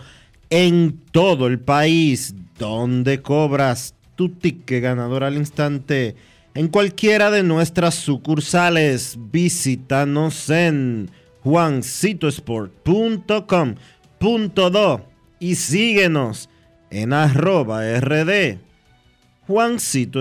S1: en todo el país, donde cobras tu ticket ganador al instante en cualquiera de nuestras sucursales. Visítanos en juancitosport.com.do y síguenos en arroba rd Juancito.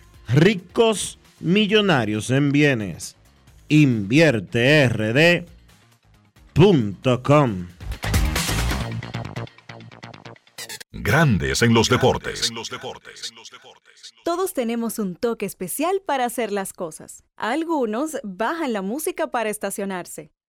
S1: ricos millonarios en bienes. InvierteRD.com
S3: Grandes en los deportes.
S10: Todos tenemos un toque especial para hacer las cosas. Algunos bajan la música para estacionarse.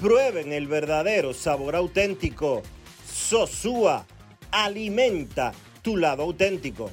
S1: Prueben el verdadero sabor auténtico. Sosúa, alimenta tu lado auténtico.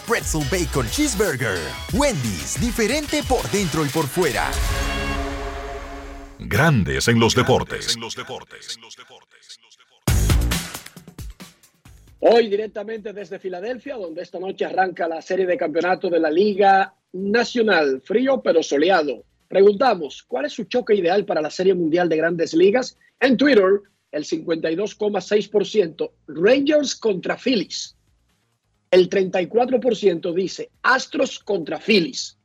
S13: Pretzel Bacon Cheeseburger. Wendy's, diferente por dentro y por fuera.
S3: Grandes en los deportes.
S4: Hoy directamente desde Filadelfia, donde esta noche arranca la serie de campeonato de la Liga Nacional. Frío pero soleado. Preguntamos, ¿cuál es su choque ideal para la Serie Mundial de Grandes Ligas? En Twitter, el 52,6%, Rangers contra Phillies. El 34% dice Astros contra Phillies.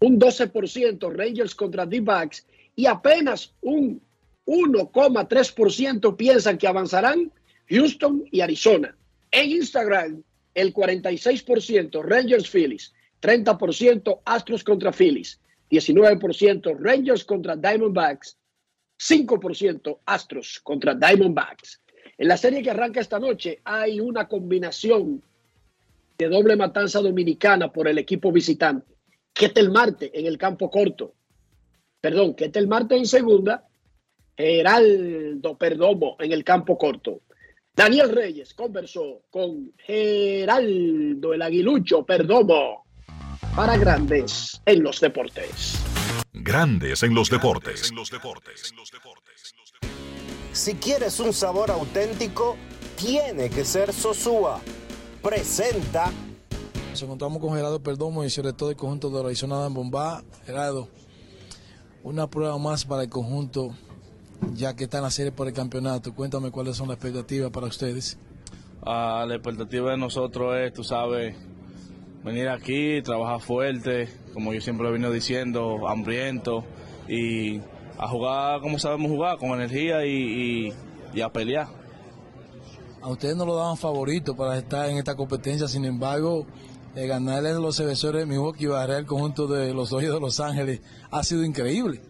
S4: Un 12% Rangers contra D-Backs. Y apenas un 1,3% piensan que avanzarán Houston y Arizona. En Instagram, el 46% Rangers Phillies, 30% Astros contra Phillies, 19% Rangers contra Diamondbacks, 5% Astros contra Diamondbacks. En la serie que arranca esta noche hay una combinación de doble matanza dominicana por el equipo visitante. Ketel Marte en el campo corto. Perdón, Ketel Marte en segunda. Geraldo Perdomo en el campo corto. Daniel Reyes conversó con Geraldo el Aguilucho Perdomo para Grandes en los Deportes.
S3: Grandes en los deportes.
S5: Si quieres un sabor auténtico, tiene que ser Sosúa. Presenta.
S14: Nos encontramos con Gerardo Perdomo y sobre todo el conjunto de Arizona en Bombá. Gerardo, una prueba más para el conjunto, ya que está en la serie por el campeonato. Cuéntame cuáles son las expectativas para ustedes.
S15: Ah, la expectativa de nosotros es, tú sabes, venir aquí, trabajar fuerte, como yo siempre lo he venido diciendo, hambriento y a jugar como sabemos jugar, con energía y, y- y a pelear.
S14: A ustedes no lo daban favorito para estar en esta competencia, sin embargo, eh, ganarle a los defensores de Milwaukee y barrer el conjunto de los Dodgers de Los Ángeles ha sido increíble.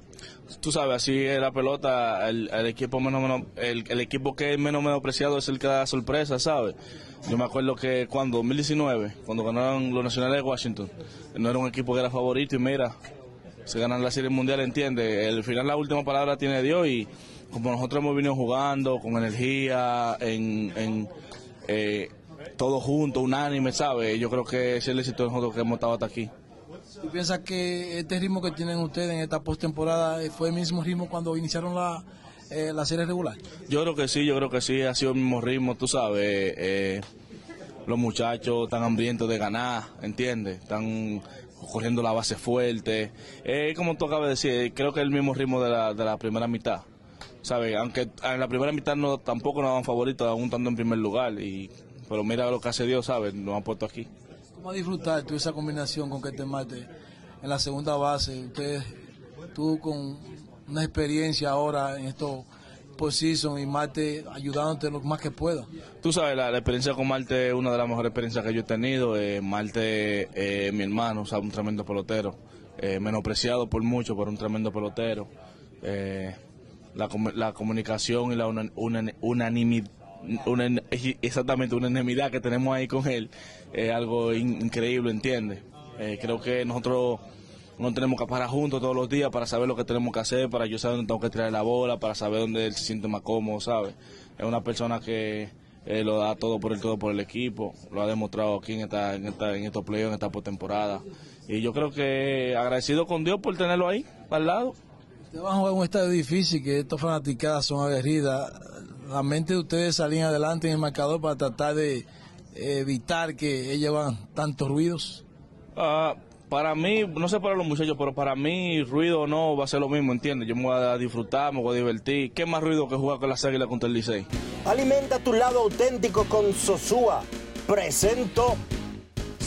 S15: Tú sabes, así es la pelota, el, el equipo menos, menos- el, el equipo que es menos menospreciado es el que da sorpresa, ¿sabes? Yo me acuerdo que cuando 2019, cuando ganaron los Nacionales de Washington, no era un equipo que era favorito y mira, se ganan la Serie Mundial, entiende. El final la última palabra tiene Dios y como nosotros hemos venido jugando con energía, en, en eh, todo junto, unánime, ¿sabes? Yo creo que es el éxito de nosotros que hemos estado hasta aquí.
S14: ¿Tú piensas que este ritmo que tienen ustedes en esta postemporada fue el mismo ritmo cuando iniciaron la, eh, la serie regular?
S15: Yo creo que sí, yo creo que sí, ha sido el mismo ritmo, tú sabes. eh, los muchachos están hambrientos de ganar, ¿entiendes? Están corriendo la base fuerte. Eh, como tú acabas de decir, creo que es el mismo ritmo de la, de la primera mitad. ¿Sabes? Aunque en la primera mitad no tampoco nos daban favoritos, aún estando en primer lugar. Y, pero mira lo que hace Dios, ¿sabes? Nos han puesto aquí.
S14: ¿Cómo disfrutar tú esa combinación con que te mate en la segunda base? Ustedes, tú con una experiencia ahora en estos postseason y mate ayudándote lo más que pueda.
S15: Tú sabes, la, la experiencia con Marte es una de las mejores experiencias que yo he tenido. Eh, Marte, eh, mi hermano, sabe, un tremendo pelotero. Eh, menospreciado por mucho, pero un tremendo pelotero. La, la comunicación y la una- una- unanimidad, una- exactamente, una unanimidad que tenemos ahí con él es algo in- increíble, ¿entiendes? Eh, creo que nosotros no tenemos que parar juntos todos los días para saber lo que tenemos que hacer, para yo saber dónde tengo que tirar la bola, para saber dónde él se siente más cómodo, ¿sabes? Es una persona que eh, lo da todo por el todo por el equipo, lo ha demostrado aquí en esta, en esta, en estos playoffs, en esta postemporada. Y yo creo que agradecido con Dios por tenerlo ahí, al lado.
S14: Van jugar en un estadio difícil, que estas fanaticadas son aguerridas. La mente de ustedes salían adelante en el marcador para tratar de evitar que ellos hagan tantos ruidos.
S15: Ah, para mí, no sé para los muchachos, pero para mí ruido no va a ser lo mismo, ¿entiendes? Yo me voy a disfrutar, me voy a divertir. ¿Qué más ruido que jugar con las águilas contra el Licey?
S5: Alimenta tu lado auténtico con Sosúa. Presento.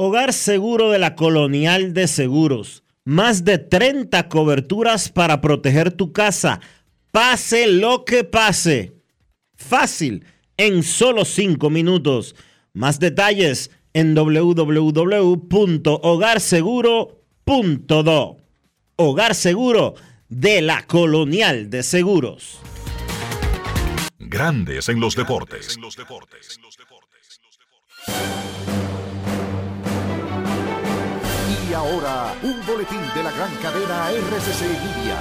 S1: Hogar Seguro de la Colonial de Seguros. Más de 30 coberturas para proteger tu casa. Pase lo que pase. Fácil, en solo 5 minutos. Más detalles en www.hogarseguro.do. Hogar Seguro de la Colonial de Seguros.
S3: Grandes en los deportes.
S16: Y ahora, un boletín de la gran cadena RCC Media.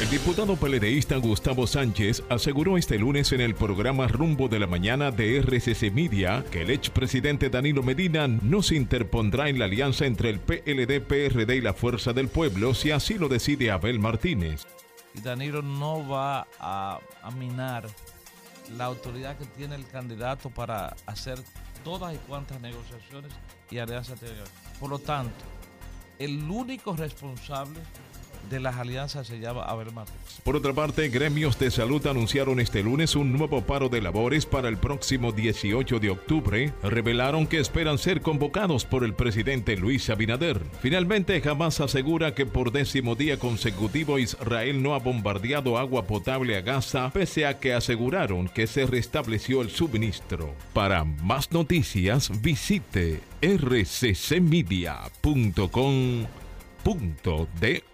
S17: El diputado peledeísta Gustavo Sánchez aseguró este lunes en el programa Rumbo de la Mañana de RCC Media que el expresidente Danilo Medina no se interpondrá en la alianza entre el PLD, PRD y la Fuerza del Pueblo si así lo decide Abel Martínez.
S18: y Danilo no va a, a minar
S19: la autoridad que tiene el candidato para hacer todas y cuantas negociaciones y alianzas. Por lo tanto, el único responsable de las alianzas se llama Abel Martínez.
S17: Por otra parte, gremios de salud anunciaron este lunes un nuevo paro de labores para el próximo 18 de octubre. Revelaron que esperan ser convocados por el presidente Luis Abinader. Finalmente, Hamas asegura que por décimo día consecutivo Israel no ha bombardeado agua potable a Gaza, pese a que aseguraron que se restableció el suministro. Para más noticias, visite rccmedia.com.de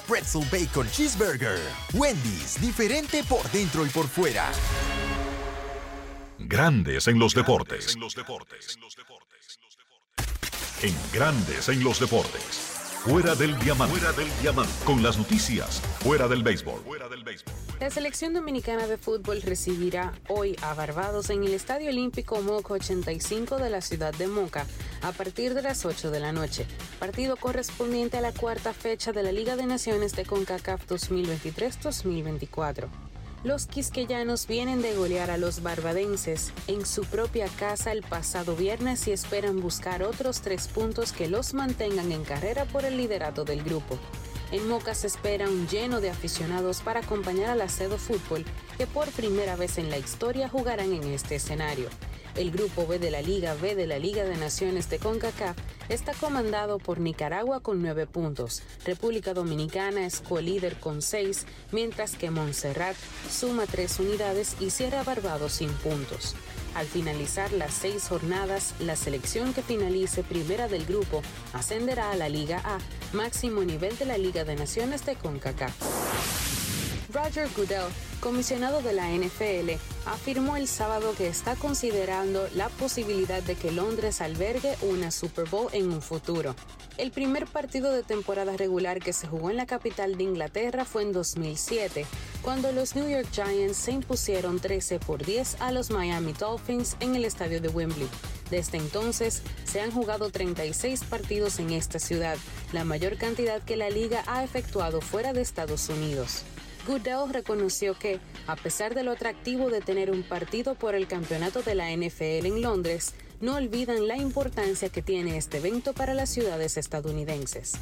S13: Pretzel Bacon Cheeseburger. Wendy's, diferente por dentro y por fuera.
S3: Grandes en los deportes. En Grandes en los deportes. Fuera del diamante. Fuera del diamante. Con las noticias. Fuera del béisbol.
S20: La selección dominicana de fútbol recibirá hoy a Barbados en el Estadio Olímpico Moca 85 de la ciudad de Moca a partir de las 8 de la noche, partido correspondiente a la cuarta fecha de la Liga de Naciones de CONCACAF 2023-2024. Los quisqueyanos vienen de golear a los barbadenses en su propia casa el pasado viernes y esperan buscar otros tres puntos que los mantengan en carrera por el liderato del grupo. En Moca se espera un lleno de aficionados para acompañar al Acedo Fútbol, que por primera vez en la historia jugarán en este escenario. El grupo B de la Liga B de la Liga de Naciones de CONCACAF está comandado por Nicaragua con nueve puntos, República Dominicana es co-líder con seis, mientras que Montserrat suma tres unidades y cierra Barbados sin puntos. Al finalizar las seis jornadas, la selección que finalice primera del grupo ascenderá a la Liga A, máximo nivel de la Liga de Naciones de CONCACAF. Roger Goodell, comisionado de la NFL, afirmó el sábado que está considerando la posibilidad de que Londres albergue una Super Bowl en un futuro. El primer partido de temporada regular que se jugó en la capital de Inglaterra fue en 2007, cuando los New York Giants se impusieron 13 por 10 a los Miami Dolphins en el estadio de Wembley. Desde entonces se han jugado 36 partidos en esta ciudad, la mayor cantidad que la liga ha efectuado fuera de Estados Unidos. Goodell reconoció que, a pesar de lo atractivo de tener un partido por el campeonato de la NFL en Londres, no olvidan la importancia que tiene este evento para las ciudades estadounidenses.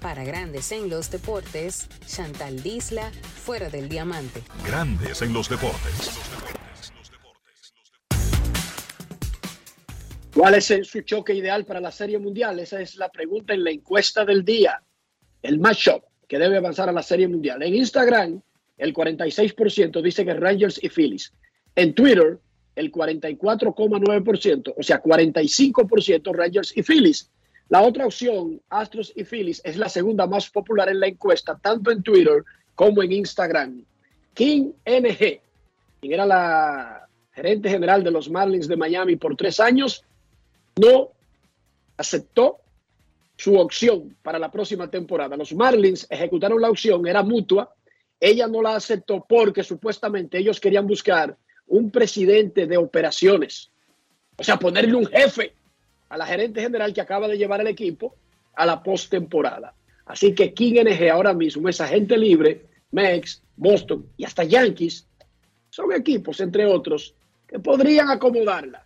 S20: Para Grandes en los Deportes, Chantal Disla, fuera del diamante.
S3: Grandes en los deportes.
S4: ¿Cuál es su choque ideal para la Serie Mundial? Esa es la pregunta en la encuesta del día. El matchup que debe avanzar a la Serie Mundial. En Instagram, el 46% dice que Rangers y Phillies. En Twitter, el 44,9%, o sea, 45% Rangers y Phillies. La otra opción, Astros y Phillies, es la segunda más popular en la encuesta, tanto en Twitter como en Instagram. King NG, quien era la gerente general de los Marlins de Miami por tres años, no aceptó su opción para la próxima temporada. Los Marlins ejecutaron la opción, era mutua. Ella no la aceptó porque supuestamente ellos querían buscar un presidente de operaciones. O sea, ponerle un jefe a la gerente general que acaba de llevar el equipo a la postemporada. Así que King NG ahora mismo es agente libre, Mex, Boston y hasta Yankees. Son equipos, entre otros, que podrían acomodarla.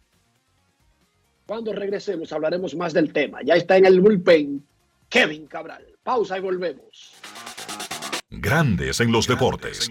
S4: Cuando regresemos hablaremos más del tema. Ya está en el bullpen Kevin Cabral. Pausa y volvemos.
S3: Grandes en los deportes.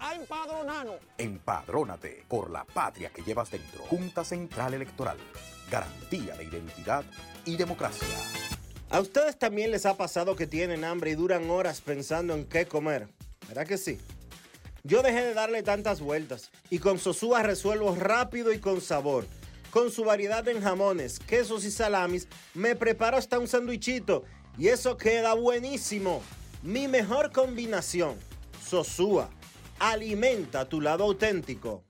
S21: a empadronarnos.
S16: Empadrónate por la patria que llevas dentro. Junta Central Electoral. Garantía de identidad y democracia.
S22: ¿A ustedes también les ha pasado que tienen hambre y duran horas pensando en qué comer? ¿Verdad que sí? Yo dejé de darle tantas vueltas y con Sosúa resuelvo rápido y con sabor. Con su variedad en jamones, quesos y salamis, me preparo hasta un sandwichito y eso queda buenísimo. Mi mejor combinación, Sosúa, alimenta tu lado auténtico.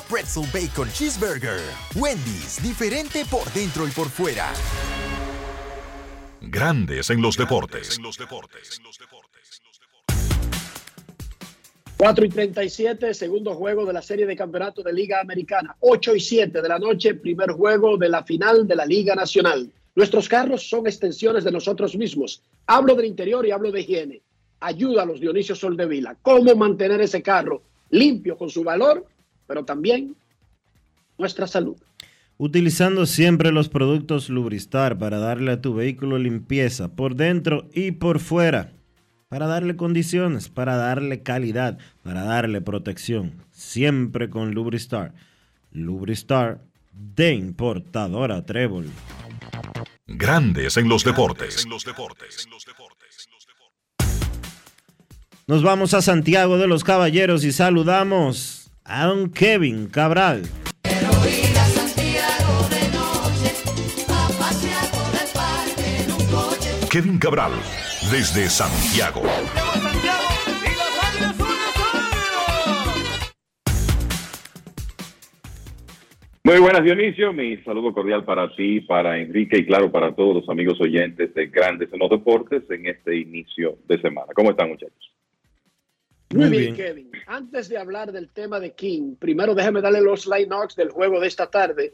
S13: Pretzel Bacon Cheeseburger. Wendy's, diferente por dentro y por fuera.
S3: Grandes en los deportes.
S4: 4 y 37, segundo juego de la serie de campeonato de Liga Americana. 8 y 7 de la noche, primer juego de la final de la Liga Nacional. Nuestros carros son extensiones de nosotros mismos. Hablo del interior y hablo de higiene. Ayúdalos, Dionisio Soldevila. ¿Cómo mantener ese carro limpio con su valor, pero también nuestra salud?
S1: Utilizando siempre los productos Lubristar para darle a tu vehículo limpieza por dentro y por fuera. Para darle condiciones, para darle calidad, para darle protección. Siempre con Lubristar. Lubristar de importadora Trébol.
S3: Grandes en los deportes.
S1: Nos vamos a Santiago de los Caballeros y saludamos a don Kevin Cabral.
S3: Kevin Cabral, desde Santiago.
S23: Muy buenas, Dionisio. Mi saludo cordial para ti, para Enrique y, claro, para todos los amigos oyentes de Grandes en los Deportes en este inicio de semana. ¿Cómo están, muchachos?
S4: Muy, bien, Kevin. Antes de hablar del tema de King, primero déjeme darle los line-ups del juego de esta tarde.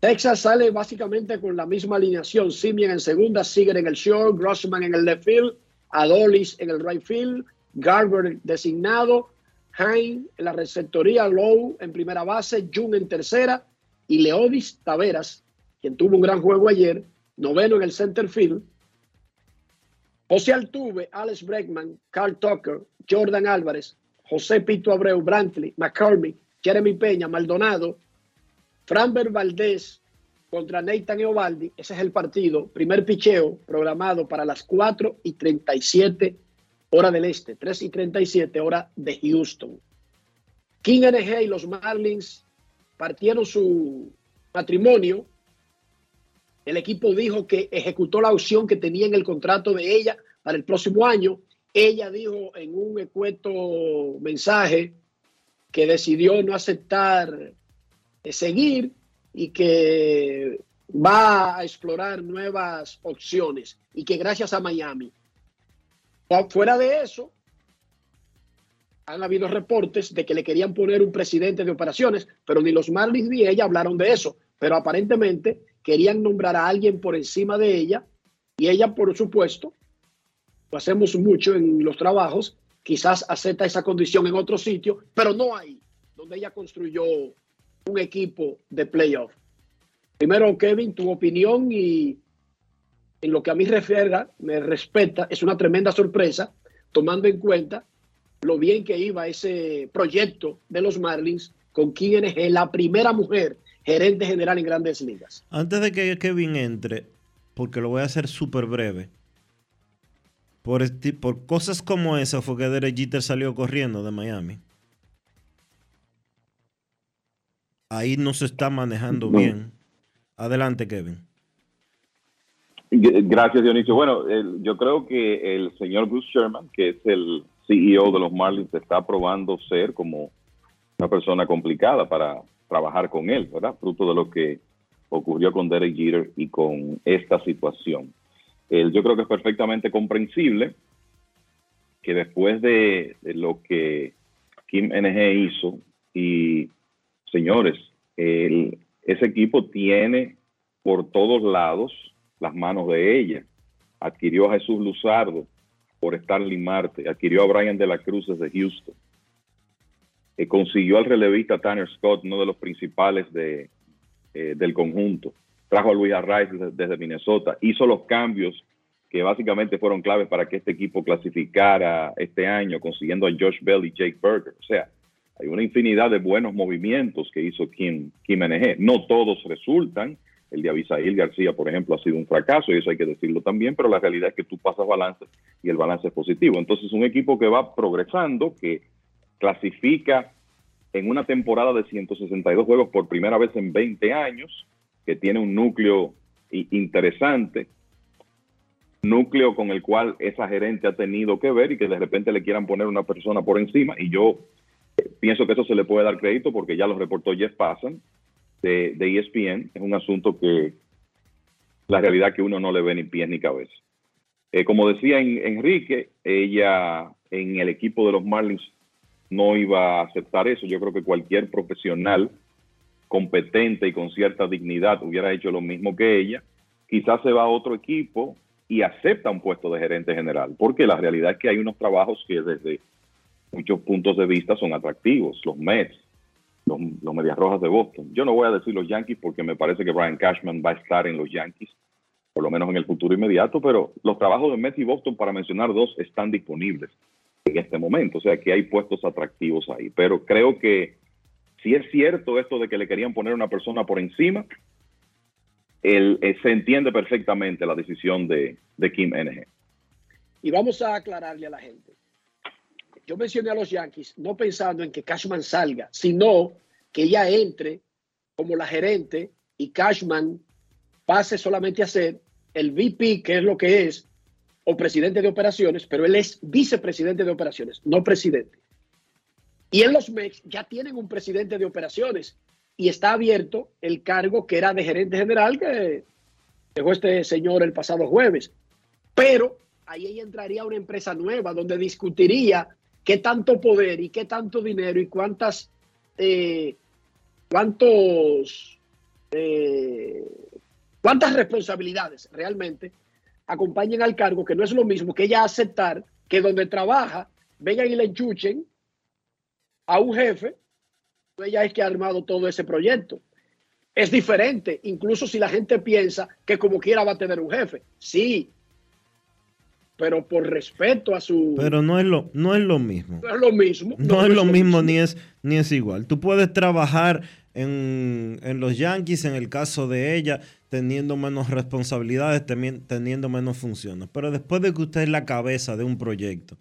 S4: Texas sale básicamente con la misma alineación. Simeon en segunda, Seager en el short, Grossman en el left field, Adolis en el right field, Garber designado, Hein en la receptoría, Lowe en primera base, Jung en tercera y Leodis Taveras, quien tuvo un gran juego ayer, noveno en el center field. José Altuve, Alex Bregman, Carl Tucker, Jordan Álvarez, José Pito Abreu, Brantley, McCormick, Jeremy Peña, Maldonado, Franber Valdés contra Nathan Eovaldi. Ese es el partido. Primer picheo programado para las 4 y 37 hora del este, 3 y 37 hora de Houston. King NG y los Marlins partieron su matrimonio. El equipo dijo que ejecutó la opción que tenía en el contrato de ella para el próximo año. Ella dijo en un ecueto mensaje que decidió no aceptar eh, seguir y que va a explorar nuevas opciones y que gracias a Miami Fuera de eso, han habido reportes de que le querían poner un presidente de operaciones, pero ni los Marlins ni ella hablaron de eso. Pero aparentemente querían nombrar a alguien por encima de ella y ella, por supuesto, lo hacemos mucho en los trabajos, quizás acepta esa condición en otro sitio, pero no ahí, donde ella construyó un equipo de playoff. Primero, Kevin, tu opinión y en lo que a mí refiere, me respeta, es una tremenda sorpresa, tomando en cuenta lo bien que iba ese proyecto de los Marlins con quien es la primera mujer gerente general en grandes ligas.
S1: Antes de que Kevin entre, porque lo voy a hacer súper breve, por, por cosas como esa fue que Derek Jeter salió corriendo de Miami. Ahí no se está manejando bien. Adelante, Kevin.
S23: Gracias, Dionisio. Bueno, yo creo que el señor Bruce Sherman, que es el CEO de los Marlins, está probando ser como una persona complicada para trabajar con él, ¿verdad? Fruto de lo que ocurrió con Derek Jeter y con esta situación. Yo creo que es perfectamente comprensible que después de, lo que Kim NG hizo, y señores, ese equipo tiene por todos lados las manos de ella. Adquirió a Jesús Luzardo por Starling Marte, adquirió a Brian de la Cruz desde Houston. Eh, consiguió al relevista Tanner Scott, uno de los principales de, eh, del conjunto. Trajo a Luis Arraez desde, Minnesota. Hizo los cambios que básicamente fueron claves para que este equipo clasificara este año, consiguiendo a Josh Bell y Jake Berger. O sea, hay una infinidad de buenos movimientos que hizo Kim, Kim. No todos resultan, el de Abisail García, por ejemplo, ha sido un fracaso y eso hay que decirlo también, pero la realidad es que tú pasas balance y el balance es positivo. Entonces, un equipo que va progresando, que clasifica en una temporada de 162 juegos por primera vez en 20 años, que tiene un núcleo interesante, núcleo con el cual esa gerente ha tenido que ver y que de repente le quieran poner una persona por encima. Y yo pienso que eso se le puede dar crédito porque ya los reportó Jeff Passan de, ESPN es un asunto que la realidad que uno no le ve ni pies ni cabeza. Eh, como decía Enrique, ella en el equipo de los Marlins no iba a aceptar eso. Yo creo que cualquier profesional competente y con cierta dignidad hubiera hecho lo mismo que ella. Quizás se va a otro equipo y acepta un puesto de gerente general, porque la realidad es que hay unos trabajos que desde muchos puntos de vista son atractivos. Los Mets, los, Medias Rojas de Boston. Yo no voy a decir los Yankees porque me parece que Brian Cashman va a estar en los Yankees, por lo menos en el futuro inmediato, pero los trabajos de Mets y Boston, para mencionar dos, están disponibles en este momento. O sea que hay puestos atractivos ahí. Pero creo que si es cierto esto de que le querían poner una persona por encima, eh, se entiende perfectamente la decisión de, de Kim NG.
S4: Y vamos a aclararle a la gente. yo mencioné a los Yankees no pensando en que Cashman salga, sino que ella entre como la gerente y Cashman pase solamente a ser el VP, que es lo que es, o presidente de operaciones, pero él es vicepresidente de operaciones, no presidente. Y en los MEX ya tienen un presidente de operaciones y está abierto el cargo que era de gerente general que dejó este señor el pasado jueves. Pero ahí entraría una empresa nueva donde discutiría qué tanto poder y qué tanto dinero y cuántas, eh, cuántos, eh, cuántas responsabilidades realmente acompañen al cargo, que no es lo mismo que ella aceptar que donde trabaja vengan y le enchuchen a un jefe, ella es que ha armado todo ese proyecto. Es diferente, incluso si la gente piensa que como quiera va a tener un jefe. Sí, pero por respeto a su...
S1: Pero no es lo, no es lo mismo.
S4: No es lo mismo.
S1: No, es, lo mismo, Ni, es, ni es igual. Tú puedes trabajar en, en, los Yankees, en el caso de ella, teniendo menos responsabilidades, teniendo menos funciones. Pero después de que usted es la cabeza de un proyecto,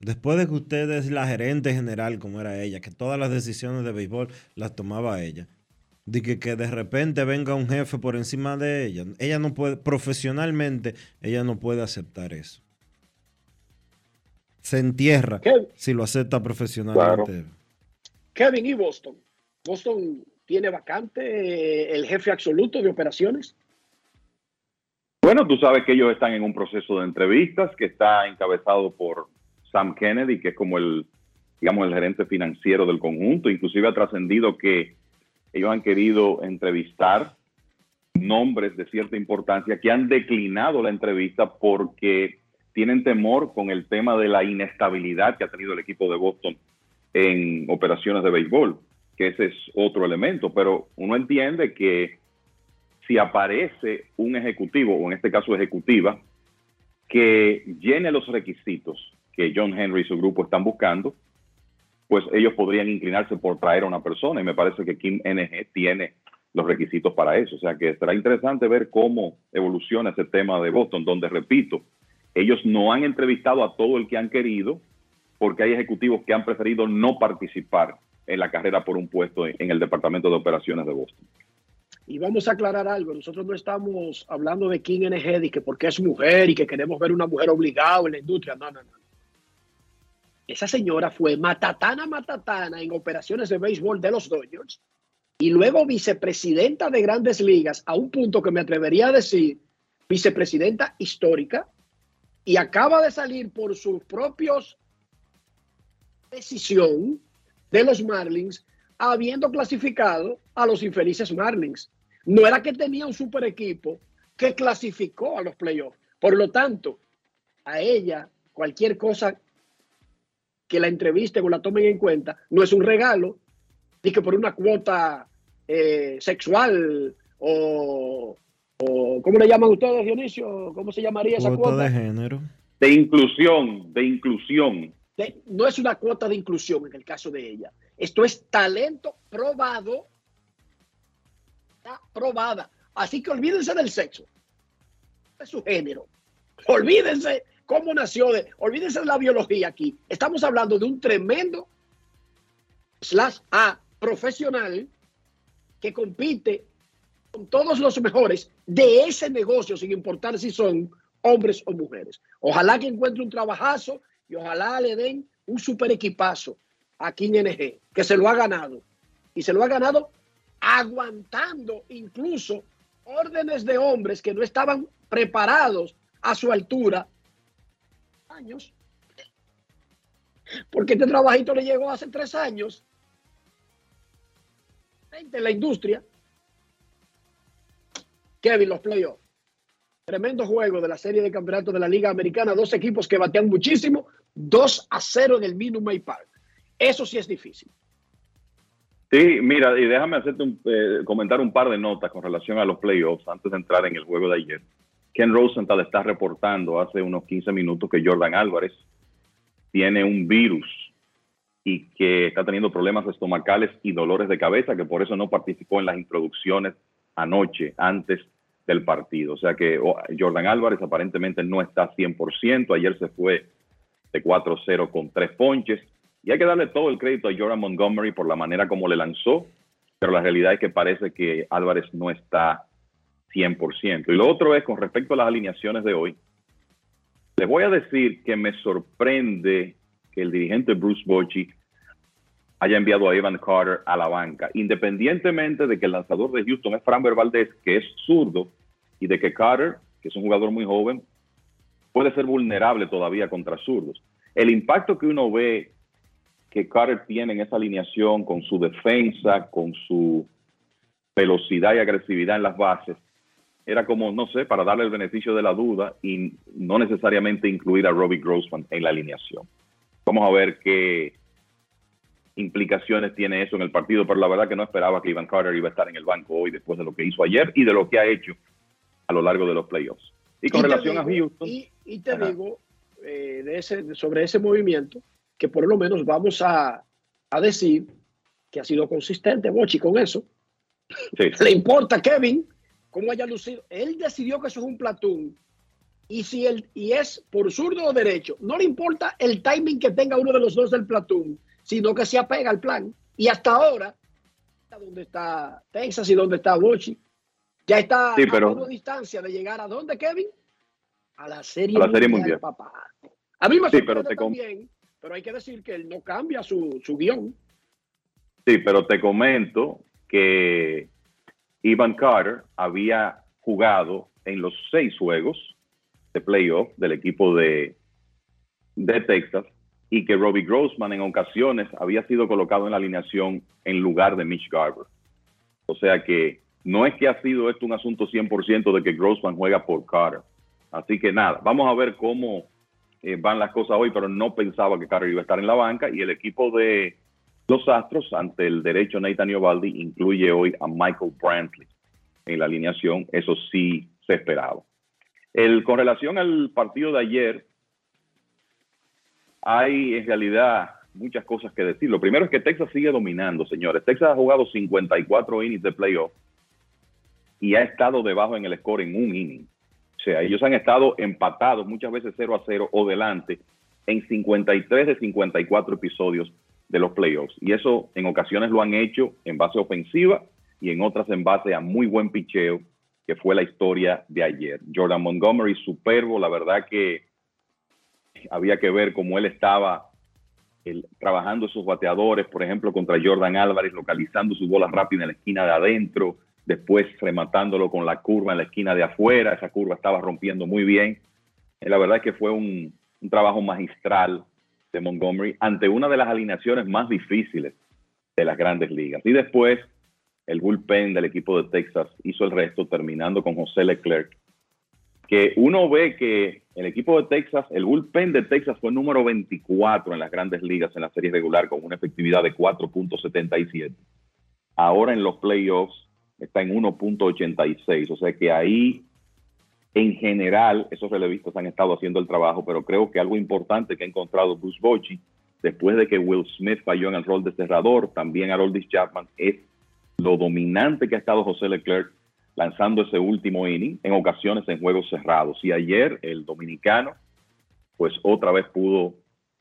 S1: después de que usted es la gerente general, como era ella, que todas las decisiones de béisbol las tomaba ella, de que, que, de repente venga un jefe por encima de ella. Ella no puede, profesionalmente, ella no puede aceptar eso. Se entierra si lo acepta profesionalmente.
S4: Kevin y Boston. Boston tiene vacante eh, el jefe absoluto de operaciones.
S23: Bueno, tú sabes que ellos están en un proceso de entrevistas que está encabezado por Sam Kennedy, que es como el, digamos, el gerente financiero del conjunto. Inclusive ha trascendido que ellos han querido entrevistar nombres de cierta importancia que han declinado la entrevista porque tienen temor con el tema de la inestabilidad que ha tenido el equipo de Boston en operaciones de béisbol, que ese es otro elemento, pero uno entiende que si aparece un ejecutivo, o en este caso ejecutiva, que llene los requisitos que John Henry y su grupo están buscando, pues ellos podrían inclinarse por traer a una persona y me parece que Kim NG tiene los requisitos para eso. O sea que será interesante ver cómo evoluciona ese tema de Boston, donde, repito, ellos no han entrevistado a todo el que han querido porque hay ejecutivos que han preferido no participar en la carrera por un puesto en el Departamento de Operaciones de Boston.
S4: Y vamos a aclarar algo, nosotros no estamos hablando de Kim NG y que porque es mujer y que queremos ver una mujer obligada en la industria, no, no, no. Esa señora fue matatana, matatana en operaciones de béisbol de los Dodgers y luego vicepresidenta de grandes ligas a un punto que me atrevería a decir vicepresidenta histórica y acaba de salir por sus propios decisión de los Marlins habiendo clasificado a los infelices Marlins. No era que tenía un super equipo que clasificó a los playoffs. Por lo tanto, a ella cualquier cosa que la entrevisten o la tomen en cuenta, no es un regalo, ni que por una cuota eh, sexual o, o, ¿cómo le llaman ustedes, Dionisio? ¿Cómo se llamaría esa cuota?
S1: de género.
S23: De inclusión, de inclusión.
S4: no es una cuota de inclusión en el caso de ella. Esto es talento probado, probada. Así que olvídense del sexo, de su género. Olvídense cómo nació, de, olvídense de la biología aquí. Estamos hablando de un tremendo slash A profesional que compite con todos los mejores de ese negocio, sin importar si son hombres o mujeres. Ojalá que encuentre un trabajazo y ojalá le den un super equipazo aquí en NG, que se lo ha ganado. Y se lo ha ganado aguantando incluso órdenes de hombres que no estaban preparados a su altura años. Porque este trabajito le llegó hace tres años. En la industria. Kevin, los playoffs. Tremendo juego de la serie de campeonatos de la Liga Americana. Dos equipos que batean muchísimo. 2 a 0 en el Minute Park. Eso sí es difícil.
S23: Sí, mira, y déjame hacerte un, eh, comentar un par de notas con relación a los playoffs antes de entrar en el juego de ayer. Ken Rosenthal está reportando hace unos 15 minutos que Jordan Álvarez tiene un virus y que está teniendo problemas estomacales y dolores de cabeza, que por eso no participó en las introducciones anoche, antes del partido. O sea que oh, Jordan Álvarez aparentemente no está 100%. Ayer se fue de 4-0 con tres ponches. Y hay que darle todo el crédito a Jordan Montgomery por la manera como le lanzó, pero la realidad es que parece que Álvarez no está 100%. Y lo otro es con respecto a las alineaciones de hoy. Les voy a decir que me sorprende que el dirigente Bruce Bochy haya enviado a Evan Carter a la banca, independientemente de que el lanzador de Houston es Framber Valdez, que es zurdo, y de que Carter, que es un jugador muy joven, puede ser vulnerable todavía contra zurdos. El impacto que uno ve que Carter tiene en esa alineación con su defensa, con su velocidad y agresividad en las bases, era como, no sé, para darle el beneficio de la duda y no necesariamente incluir a Robbie Grossman en la alineación. Vamos a ver qué implicaciones tiene eso en el partido, pero la verdad que no esperaba que Ivan Carter iba a estar en el banco hoy después de lo que hizo ayer y de lo que ha hecho a lo largo de los playoffs. Y con relación a Houston.
S4: Y, te digo eh, de ese, sobre ese movimiento que por lo menos vamos a, a decir que ha sido consistente, Bochi, con eso. Le importa Kevin cómo haya lucido. Él decidió que eso es un platón. Y si él, y es por zurdo o derecho, no le importa el timing que tenga uno de los dos del platón, sino que se apega al plan. Y hasta ahora, donde está Texas y donde está Bochi, ya está
S23: sí, pero,
S4: a una distancia de llegar a dónde, Kevin? A la serie,
S23: a la serie mundial,
S4: papá. A mí me
S23: sí,
S4: pero
S23: te
S4: también, pero hay que decir que él no cambia su, su guion.
S23: Sí, pero te comento que Ivan Carter había jugado en los seis juegos de playoff del equipo de, de Texas y que Robbie Grossman en ocasiones había sido colocado en la alineación en lugar de Mitch Garber. O sea que no es que ha sido esto un asunto 100% de que Grossman juega por Carter. Así que nada, vamos a ver cómo eh, van las cosas hoy, pero no pensaba que Carter iba a estar en la banca y el equipo de los Astros ante el derecho Nathan Ovaldi incluye hoy a Michael Brantley en la alineación, eso sí se esperaba. El, con relación al partido de ayer, hay en realidad muchas cosas que decir. Lo primero es que Texas sigue dominando, señores. Texas ha jugado 54 innings de playoff y ha estado debajo en el score en un inning. O sea, ellos han estado empatados muchas veces 0 a 0 o delante en 53 de 54 episodios de los playoffs. Y eso en ocasiones lo han hecho en base ofensiva y en otras en base a muy buen picheo, que fue la historia de ayer. Jordan Montgomery, superbo, la verdad que había que ver cómo él estaba trabajando esos bateadores, por ejemplo, contra Jordan Álvarez, localizando su bola rápida en la esquina de adentro, después rematándolo con la curva en la esquina de afuera, esa curva estaba rompiendo muy bien. La verdad que fue un trabajo magistral de Montgomery ante una de las alineaciones más difíciles de las grandes ligas. Y después el bullpen del equipo de Texas hizo el resto, terminando con José Leclerc, que uno ve que el equipo de Texas, el bullpen de Texas fue número 24 en las grandes ligas en la serie regular con una efectividad de 4.77. Ahora en los playoffs está en 1.86, o sea que ahí en general esos relevistas han estado haciendo el trabajo, pero creo que algo importante que ha encontrado Bruce Bochy después de que Will Smith falló en el rol de cerrador, también Haroldis Chapman es lo dominante que ha estado José Leclerc lanzando ese último inning, en ocasiones en juegos cerrados. Y ayer el dominicano, pues otra vez pudo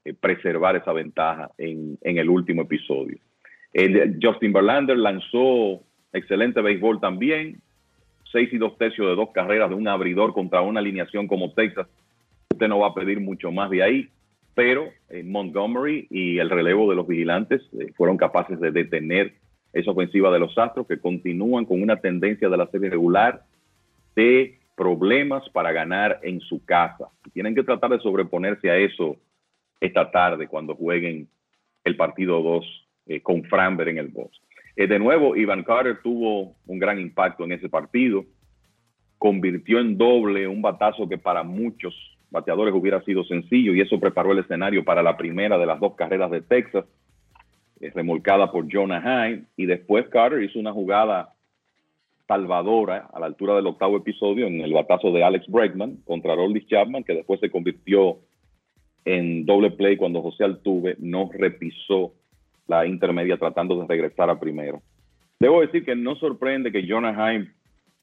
S23: eh, preservar esa ventaja en, el último episodio. El, Justin Verlander lanzó excelente béisbol también, seis y dos tercios de dos carreras de un abridor contra una alineación como Texas. Usted no va a pedir mucho más de ahí, pero eh, Montgomery y el relevo de los vigilantes eh, fueron capaces de detener esa ofensiva de los Astros que continúan con una tendencia de la serie regular de problemas para ganar en su casa. Tienen que tratar de sobreponerse a eso esta tarde cuando jueguen el partido 2 eh, con Framber en el box. Eh, de nuevo, Ivan Carter tuvo un gran impacto en ese partido. Convirtió en doble un batazo que para muchos bateadores hubiera sido sencillo y eso preparó el escenario para la primera de las dos carreras de Texas remolcada por Jonah Hine, y después Carter hizo una jugada salvadora a la altura del octavo episodio en el batazo de Alex Bregman contra Roldis Chapman, que después se convirtió en doble play cuando José Altuve no repisó la intermedia tratando de regresar a primero. Debo decir que no sorprende que Jonah Hine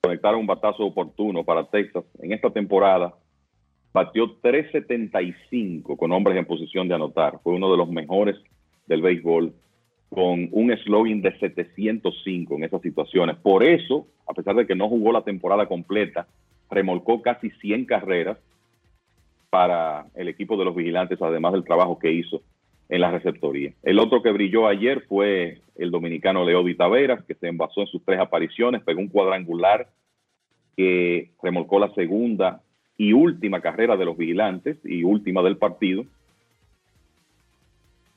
S23: conectara un batazo oportuno para Texas en esta temporada. batió 3.75 con hombres en posición de anotar. Fue uno de los mejores del béisbol con un slogan de 705 en esas situaciones. Por eso, a pesar de que no jugó la temporada completa, remolcó casi 100 carreras para el equipo de los vigilantes, además del trabajo que hizo en la receptoría. El otro que brilló ayer fue el dominicano Leody Taveras, que se envasó en sus tres apariciones, pegó un cuadrangular que remolcó la segunda y última carrera de los vigilantes y última del partido.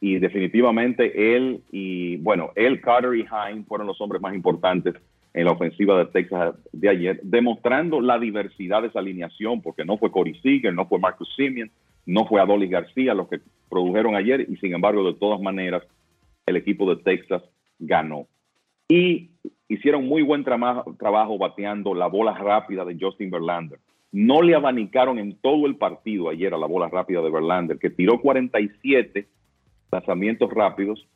S23: Y definitivamente él y, bueno, él, Carter y Hine fueron los hombres más importantes en la ofensiva de Texas de ayer, demostrando la diversidad de esa alineación, porque no fue Corey Seager, no fue Marcus Simeon, no fue Adolis García los que produjeron ayer, y sin embargo, de todas maneras, el equipo de Texas ganó. Y hicieron muy buen trabajo bateando la bola rápida de Justin Verlander. No le abanicaron en todo el partido ayer a la bola rápida de Verlander, que tiró 47 lanzamientos rápidos,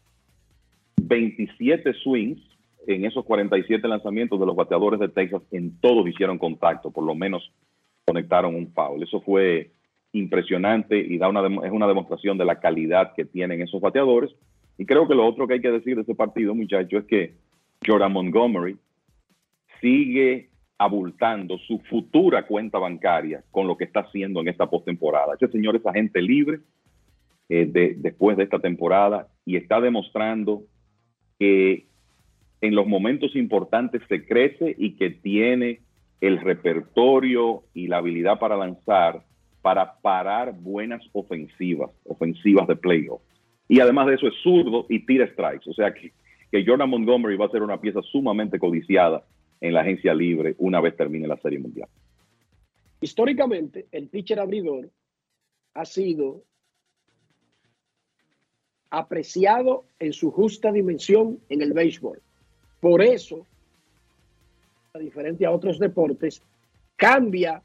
S23: 27 swings en esos 47 lanzamientos de los bateadores de Texas, en todos hicieron contacto, por lo menos conectaron un foul. Eso fue impresionante y da una, es una demostración de la calidad que tienen esos bateadores. Y creo que lo otro que hay que decir de ese partido, muchachos, es que Jordan Montgomery sigue abultando su futura cuenta bancaria con lo que está haciendo en esta postemporada. Ese señor es agente libre eh, después de esta temporada y está demostrando que en los momentos importantes se crece y que tiene el repertorio y la habilidad para lanzar para parar buenas ofensivas, ofensivas de playoff. Y además de eso es zurdo y tira strikes. O sea que, que Jordan Montgomery va a ser una pieza sumamente codiciada en la agencia libre una vez termine la Serie Mundial.
S4: Históricamente, el pitcher abridor ha sido apreciado en su justa dimensión en el béisbol. Por eso, a diferencia a otros deportes, cambia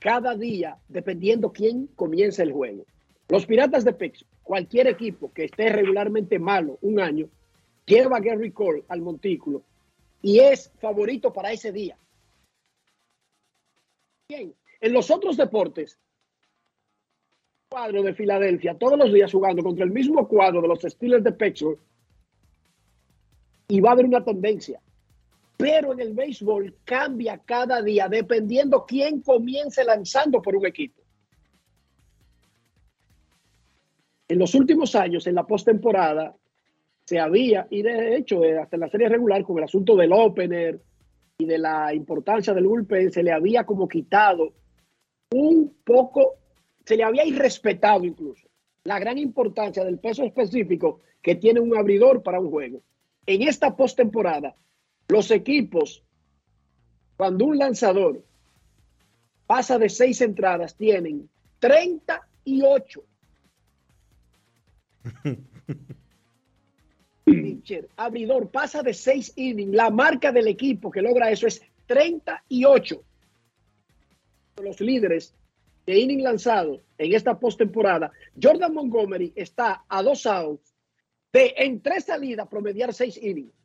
S4: cada día dependiendo quién comienza el juego. Los Piratas de Pittsburgh, cualquier equipo que esté regularmente malo un año, lleva a Gary Cole al montículo y es favorito para ese día. Bien, en los otros deportes, cuadro de Filadelfia, todos los días jugando contra el mismo cuadro de los Steelers de Pittsburgh, y va a haber una tendencia. Pero en el béisbol cambia cada día dependiendo quién comience lanzando por un equipo. En los últimos años, en la postemporada, se había, y de hecho, eh, hasta en la serie regular, con el asunto del opener y de la importancia del bullpen, se le había como quitado un poco, se le había irrespetado incluso la gran importancia del peso específico que tiene un abridor para un juego en esta postemporada, los equipos, cuando un lanzador pasa de seis entradas, tienen 38. Pitcher, abridor, pasa de seis innings. La marca del equipo que logra eso es 38. Los líderes de inning lanzado en esta postemporada, Jordan Montgomery está a dos outs de en tres salidas promediar seis innings.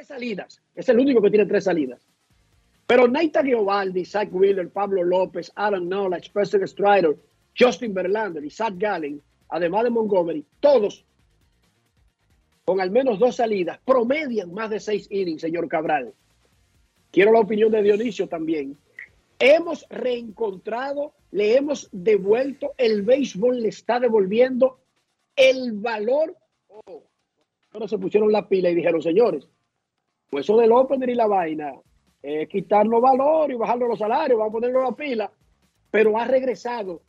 S4: Tres salidas. Es el único que tiene tres salidas. Pero Nathan Giovaldi, Zach Wheeler, Pablo López, Aaron Nola, Spencer Strider, Justin Verlander y Zach Gallen, además de Montgomery, todos con al menos dos salidas, promedian más de seis innings, señor Cabral. Quiero la opinión de Dionisio también. Hemos reencontrado, le hemos devuelto, el béisbol le está devolviendo el valor pero se pusieron la pila y dijeron, señores, pues eso del opener y la vaina, es quitarnos valor y bajarnos los salarios, vamos a ponerlo la pila, pero ha regresado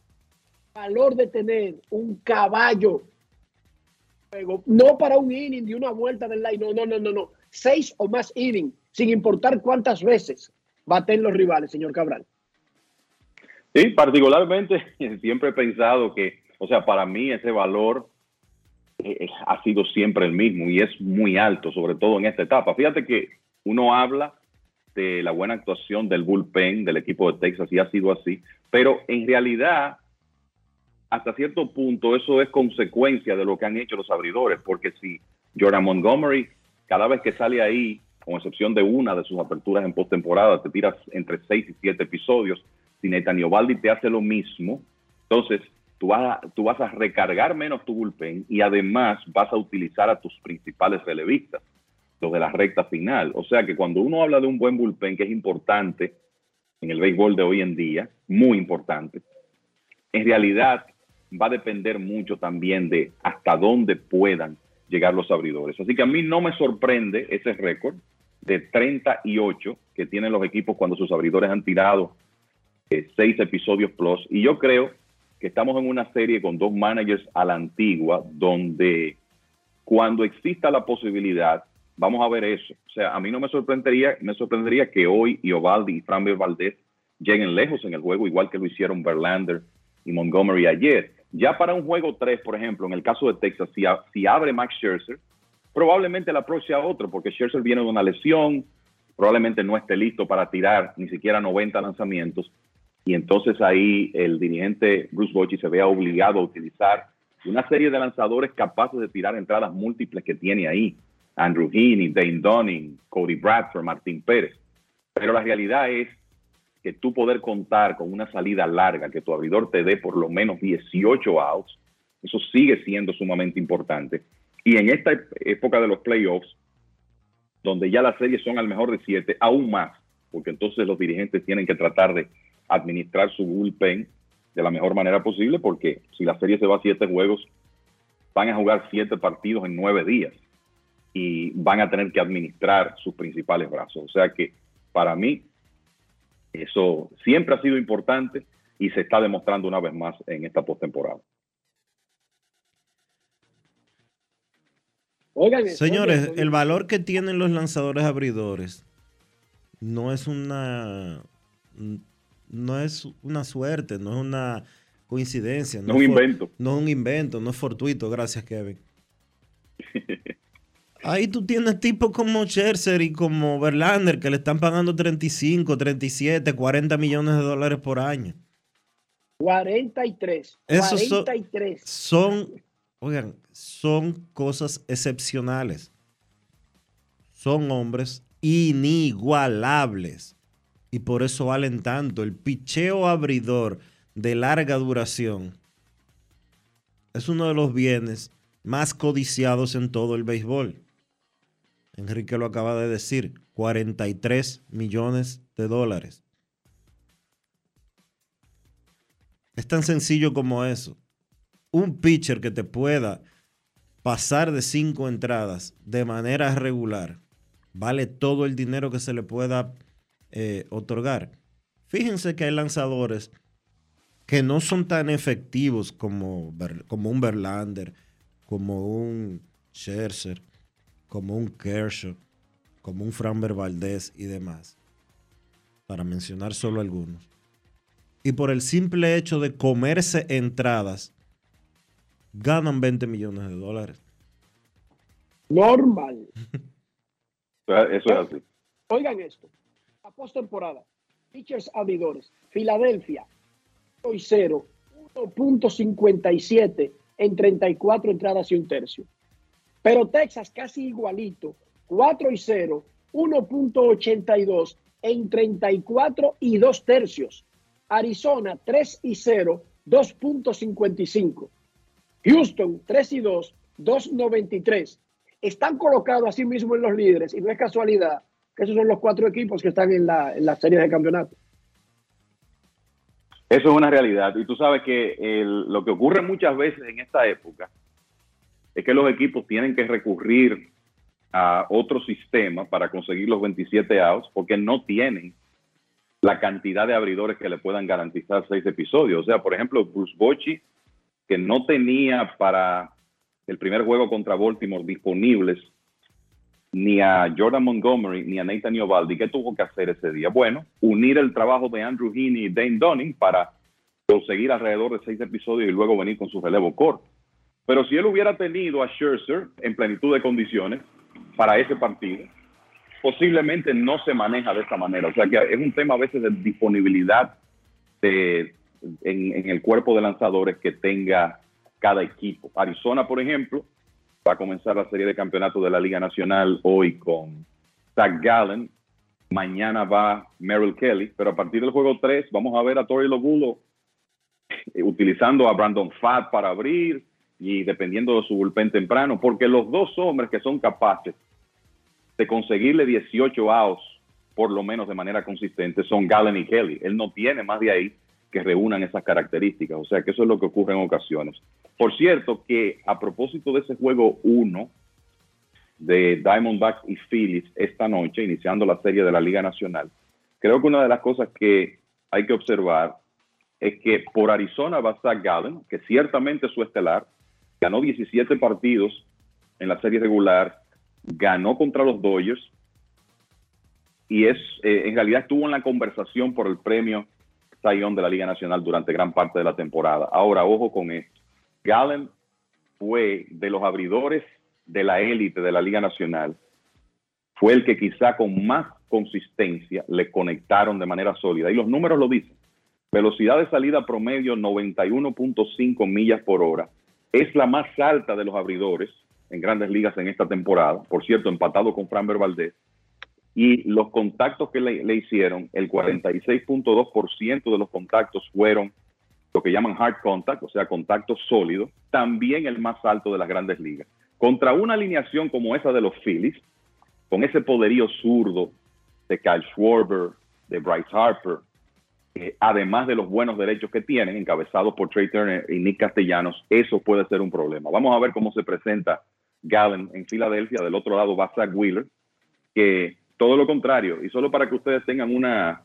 S4: valor de tener un caballo, no para un inning de una vuelta del line, no, no, no, no, no, seis o más innings, sin importar cuántas veces baten los rivales, señor Cabral.
S23: Sí, particularmente siempre he pensado que, o sea, para mí ese valor eh, ha sido siempre el mismo y es muy alto, sobre todo en esta etapa. Fíjate que uno habla de la buena actuación del bullpen del equipo de Texas y ha sido así, pero en realidad, hasta cierto punto, eso es consecuencia de lo que han hecho los abridores, porque si Jordan Montgomery, cada vez que sale ahí, con excepción de una de sus aperturas en postemporada, te tiras entre seis y siete episodios, Si Netanyahu Baldi te hace lo mismo, entonces tú vas, a, tú vas a recargar menos tu bullpen y además vas a utilizar a tus principales relevistas, los de la recta final. O sea que cuando uno habla de un buen bullpen, que es importante en el béisbol de hoy en día, muy importante, en realidad va a depender mucho también de hasta dónde puedan llegar los abridores. Así que a mí no me sorprende ese récord de 38 que tienen los equipos cuando sus abridores han tirado eh, seis episodios plus. Y yo creo que estamos en una serie con dos managers a la antigua, donde cuando exista la posibilidad, vamos a ver eso. O sea, a mí no me sorprendería, me sorprendería que hoy Iovaldi y Framber Valdez lleguen lejos en el juego, igual que lo hicieron Verlander y Montgomery ayer. Ya para un juego 3, por ejemplo, en el caso de Texas, si, abre Max Scherzer, probablemente approach sea otro, porque Scherzer viene de una lesión, probablemente no esté listo para tirar ni siquiera 90 lanzamientos, y entonces ahí el dirigente Bruce Bochy se vea obligado a utilizar una serie de lanzadores capaces de tirar entradas múltiples que tiene ahí. Andrew Heaney, Dane Dunning, Cody Bradford, Martín Pérez. Pero la realidad es que tú poder contar con una salida larga, que tu abridor te dé por lo menos 18 outs, eso sigue siendo sumamente importante. Y en esta época de los playoffs, donde ya las series son al mejor de 7, aún más, porque entonces los dirigentes tienen que tratar de administrar su bullpen de la mejor manera posible, porque si la serie se va a 7 juegos, van a jugar 7 partidos en 9 días y van a tener que administrar sus principales brazos. O sea que para mí eso siempre ha sido importante y se está demostrando una vez más en esta postemporada.
S1: Señores, el valor que tienen los lanzadores abridores no es una no es una suerte, no es una coincidencia.
S23: No, es un invento.
S1: No es un invento, no es fortuito. Gracias, Kevin. Ahí tú tienes tipos como Scherzer y como Verlander que le están pagando 35, 37, 40 millones de dólares por año.
S4: 43.
S1: Esos
S4: 43.
S1: Son, son, oigan, son cosas excepcionales. Son hombres inigualables. Y por eso valen tanto. El picheo abridor de larga duración es uno de los bienes más codiciados en todo el béisbol. Enrique lo acaba de decir, 43 millones de dólares. Es tan sencillo como eso. Un pitcher que te pueda pasar de cinco entradas de manera regular vale todo el dinero que se le pueda eh, otorgar. Fíjense que hay lanzadores que no son tan efectivos como, como un Verlander, como un Scherzer, como un Kershaw, como un Framber Valdez y demás, para mencionar solo algunos. Y por el simple hecho de comerse entradas, ganan 20 millones de dólares.
S4: Normal.
S23: Eso es así.
S4: Oigan esto. Postemporada. Pitchers abridores. Filadelfia. 0, 1.57 en 34 entradas y un tercio. Pero Texas casi igualito, 4 y 0, 1.82 en 34 y 2 tercios. Arizona 3 y 0, 2.55. Houston 3 y 2, 2.93. Están colocados así mismo en los líderes y no es casualidad esos son los cuatro equipos que están en la, en de campeonato.
S23: Eso es una realidad. Y tú sabes que lo que ocurre muchas veces en esta época es que los equipos tienen que recurrir a otro sistema para conseguir los 27 outs porque no tienen la cantidad de abridores que le puedan garantizar seis episodios. O sea, por ejemplo, Bruce Bochy, que no tenía para el primer juego contra Baltimore disponibles ni a Jordan Montgomery ni a Nathan Iovaldi, ¿qué tuvo que hacer ese día? Bueno, unir el trabajo de Andrew Heaney y Dane Dunning para conseguir alrededor de seis episodios y luego venir con su relevo corto. Pero si él hubiera tenido a Scherzer en plenitud de condiciones para ese partido, posiblemente no se maneja de esta manera. O sea que es un tema a veces de disponibilidad en, en, el cuerpo de lanzadores que tenga cada equipo. Arizona, por ejemplo, va a comenzar la serie de campeonatos de la Liga Nacional hoy con Zach Gallen Mañana va Merrill Kelly, pero a partir del juego 3 vamos a ver a Tori Lobulo eh, utilizando a Brandon Fat para abrir y dependiendo de su bullpen temprano, porque los dos hombres que son capaces de conseguirle 18 outs por lo menos de manera consistente son Gallen y Kelly. Él no tiene más de ahí que reúnan esas características, o sea que eso es lo que ocurre en ocasiones. Por cierto, que a propósito de ese juego 1 de Diamondbacks y Phillies esta noche, iniciando la serie de la Liga Nacional, creo que una de las cosas que hay que observar es que por Arizona va a estar Gallen, que ciertamente es su estelar, ganó 17 partidos en la serie regular, ganó contra los Dodgers y es eh, en realidad estuvo en la conversación por el premio Sayón de la Liga Nacional durante gran parte de la temporada. Ahora, ojo con esto. Gallen fue de los abridores de la élite de la Liga Nacional, fue el que quizá con más consistencia le conectaron de manera sólida. Y los números lo dicen. Velocidad de salida promedio 91.5 millas por hora es la más alta de los abridores en grandes ligas en esta temporada, por cierto, empatado con Framber Valdez, y los contactos que le, hicieron, el 46.2% de los contactos fueron lo que llaman hard contact, o sea, contactos sólidos, también el más alto de las grandes ligas. Contra una alineación como esa de los Phillies, con ese poderío zurdo de Kyle Schwarber, de Bryce Harper, eh, además de los buenos derechos que tienen, encabezados por Trey Turner y Nick Castellanos, eso puede ser un problema. Vamos a ver cómo se presenta Gallen en Filadelfia. Del otro lado va Zach Wheeler, que todo lo contrario, y solo para que ustedes tengan una,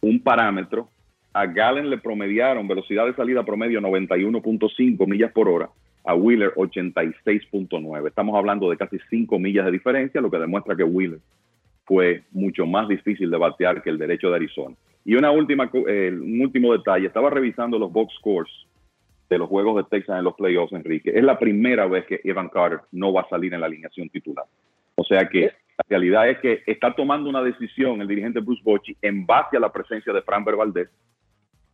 S23: un parámetro, a Gallen le promediaron velocidad de salida promedio 91.5 millas por hora, a Wheeler 86.9. Estamos hablando de casi 5 millas de diferencia, lo que demuestra que Wheeler fue mucho más difícil de batear que el derecho de Arizona. Y una última, eh, un último detalle, estaba revisando los box scores de los juegos de Texas en los playoffs, Enrique. Es la primera vez que Evan Carter no va a salir en la alineación titular. O sea que la realidad es que está tomando una decisión el dirigente Bruce Bochy en base a la presencia de Fran Valdez,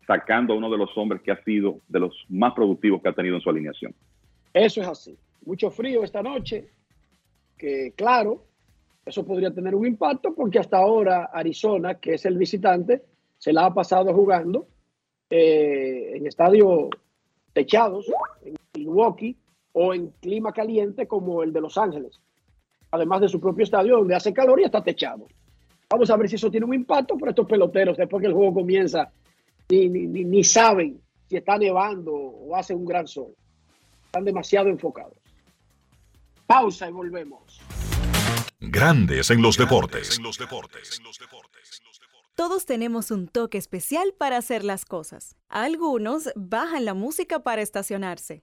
S23: sacando a uno de los hombres que ha sido de los más productivos que ha tenido en su alineación.
S4: Eso es así. Mucho frío esta noche, que claro, eso podría tener un impacto porque hasta ahora Arizona, que es el visitante, se la ha pasado jugando eh, en estadios techados, en Milwaukee o en clima caliente como el de Los Ángeles, además de su propio estadio donde hace calor y está techado. Vamos a ver si eso tiene un impacto para estos peloteros después que el juego comienza ni, ni, ni saben si está nevando o hace un gran sol. Están demasiado enfocados. Pausa y volvemos.
S3: Grandes en los deportes.
S10: Todos tenemos un toque especial para hacer las cosas. Algunos bajan la música para estacionarse.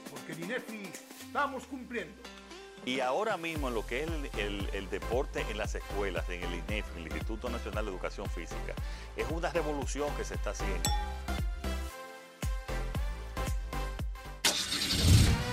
S24: porque en INEFI estamos cumpliendo.
S18: Y ahora mismo en lo que es el, deporte en las escuelas, en el INEFI, el Instituto Nacional de Educación Física, es una revolución que se está haciendo.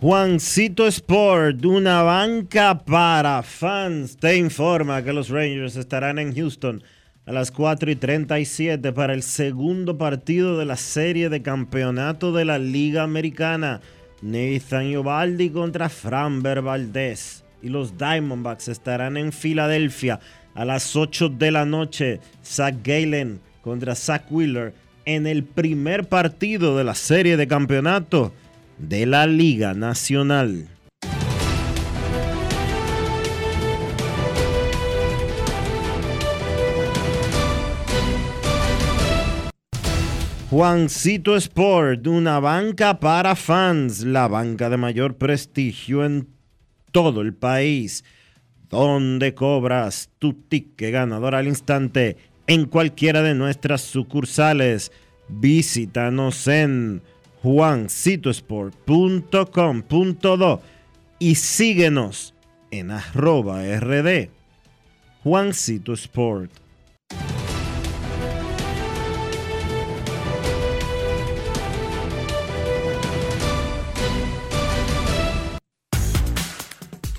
S1: Juancito Sport, una banca para fans, te informa que los Rangers estarán en Houston a las 4 y 37 para el segundo partido de la serie de campeonato de la Liga Americana. Nathan Iovaldi contra Framber Valdez. Y los Diamondbacks estarán en Filadelfia a las 8 de la noche. Zach Galen contra Zach Wheeler en el primer partido de la serie de campeonato de la Liga Nacional. Juancito Sport, una banca para fans, la banca de mayor prestigio en todo el país, donde cobras tu ticket ganador al instante en cualquiera de nuestras sucursales. Visítanos en juancitosport.com.do y síguenos en arroba rd Juancito Sport.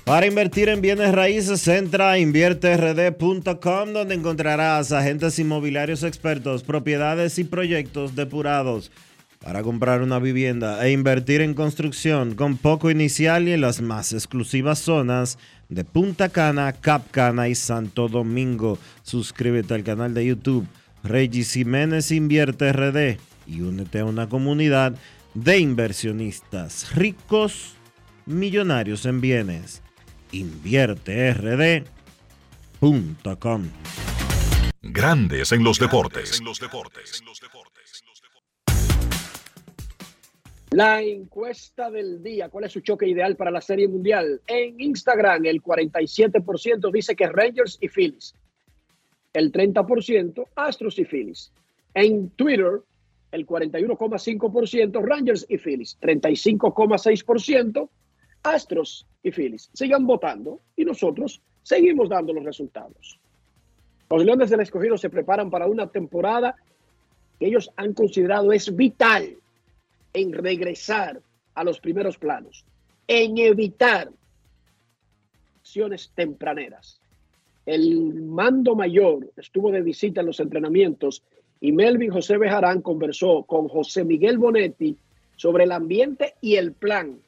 S1: Para invertir en bienes raíces, entra a invierterd.com donde encontrarás agentes inmobiliarios expertos, propiedades y proyectos depurados para comprar una vivienda e invertir en construcción con poco inicial y en las más exclusivas zonas de Punta Cana, Cap Cana y Santo Domingo. Suscríbete al canal de YouTube Regis Jiménez Invierte RD y únete a una comunidad de inversionistas ricos, millonarios en bienes. InvierteRD.com
S3: Grandes en los deportes.
S4: La encuesta del día, ¿cuál es su choque ideal para la Serie Mundial? En Instagram, el 47% dice que Rangers y Phillies. El 30% Astros y Phillies. En Twitter, el 41,5% Rangers y Phillies. 35,6% Astros y Phillies. Sigan votando y nosotros seguimos dando los resultados. Los Leones del Escogido se preparan para una temporada que ellos han considerado es vital en regresar a los primeros planos, en evitar acciones tempraneras. El mando mayor estuvo de visita en los entrenamientos y Melvin José Bejarán conversó con José Miguel Bonetti sobre el ambiente y el plan,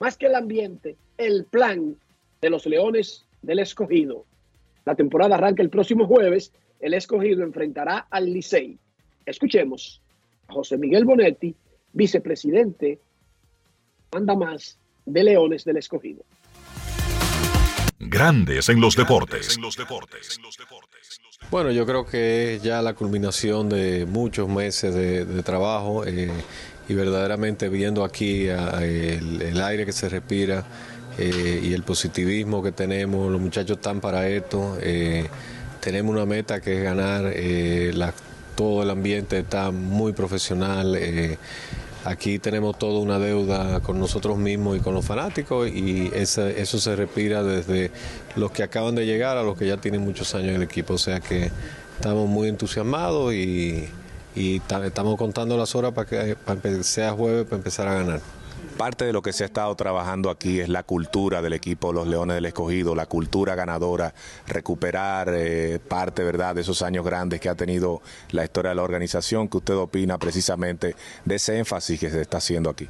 S4: más que el ambiente, el plan de los Leones del Escogido. La temporada arranca el próximo jueves. El Escogido enfrentará al Licey. Escuchemos José Miguel Bonetti vicepresidente, anda más de Leones del Escogido.
S3: Grandes en los deportes.
S25: Bueno, yo creo que es ya la culminación de muchos meses de, trabajo eh, y verdaderamente viendo aquí el, aire que se respira eh, y el positivismo que tenemos, los muchachos están para esto, eh, tenemos una meta que es ganar, todo el ambiente está muy profesional. Aquí tenemos toda una deuda con nosotros mismos y con los fanáticos y eso se respira desde los que acaban de llegar a los que ya tienen muchos años en el equipo. O sea que estamos muy entusiasmados y, estamos contando las horas para que, sea jueves para empezar a ganar.
S26: Parte de lo que se ha estado trabajando aquí es la cultura del equipo Los Leones del Escogido, la cultura ganadora, recuperar eh, parte, ¿verdad?, de esos años grandes que ha tenido la historia de la organización. ¿Qué usted opina precisamente de ese énfasis que se está haciendo aquí?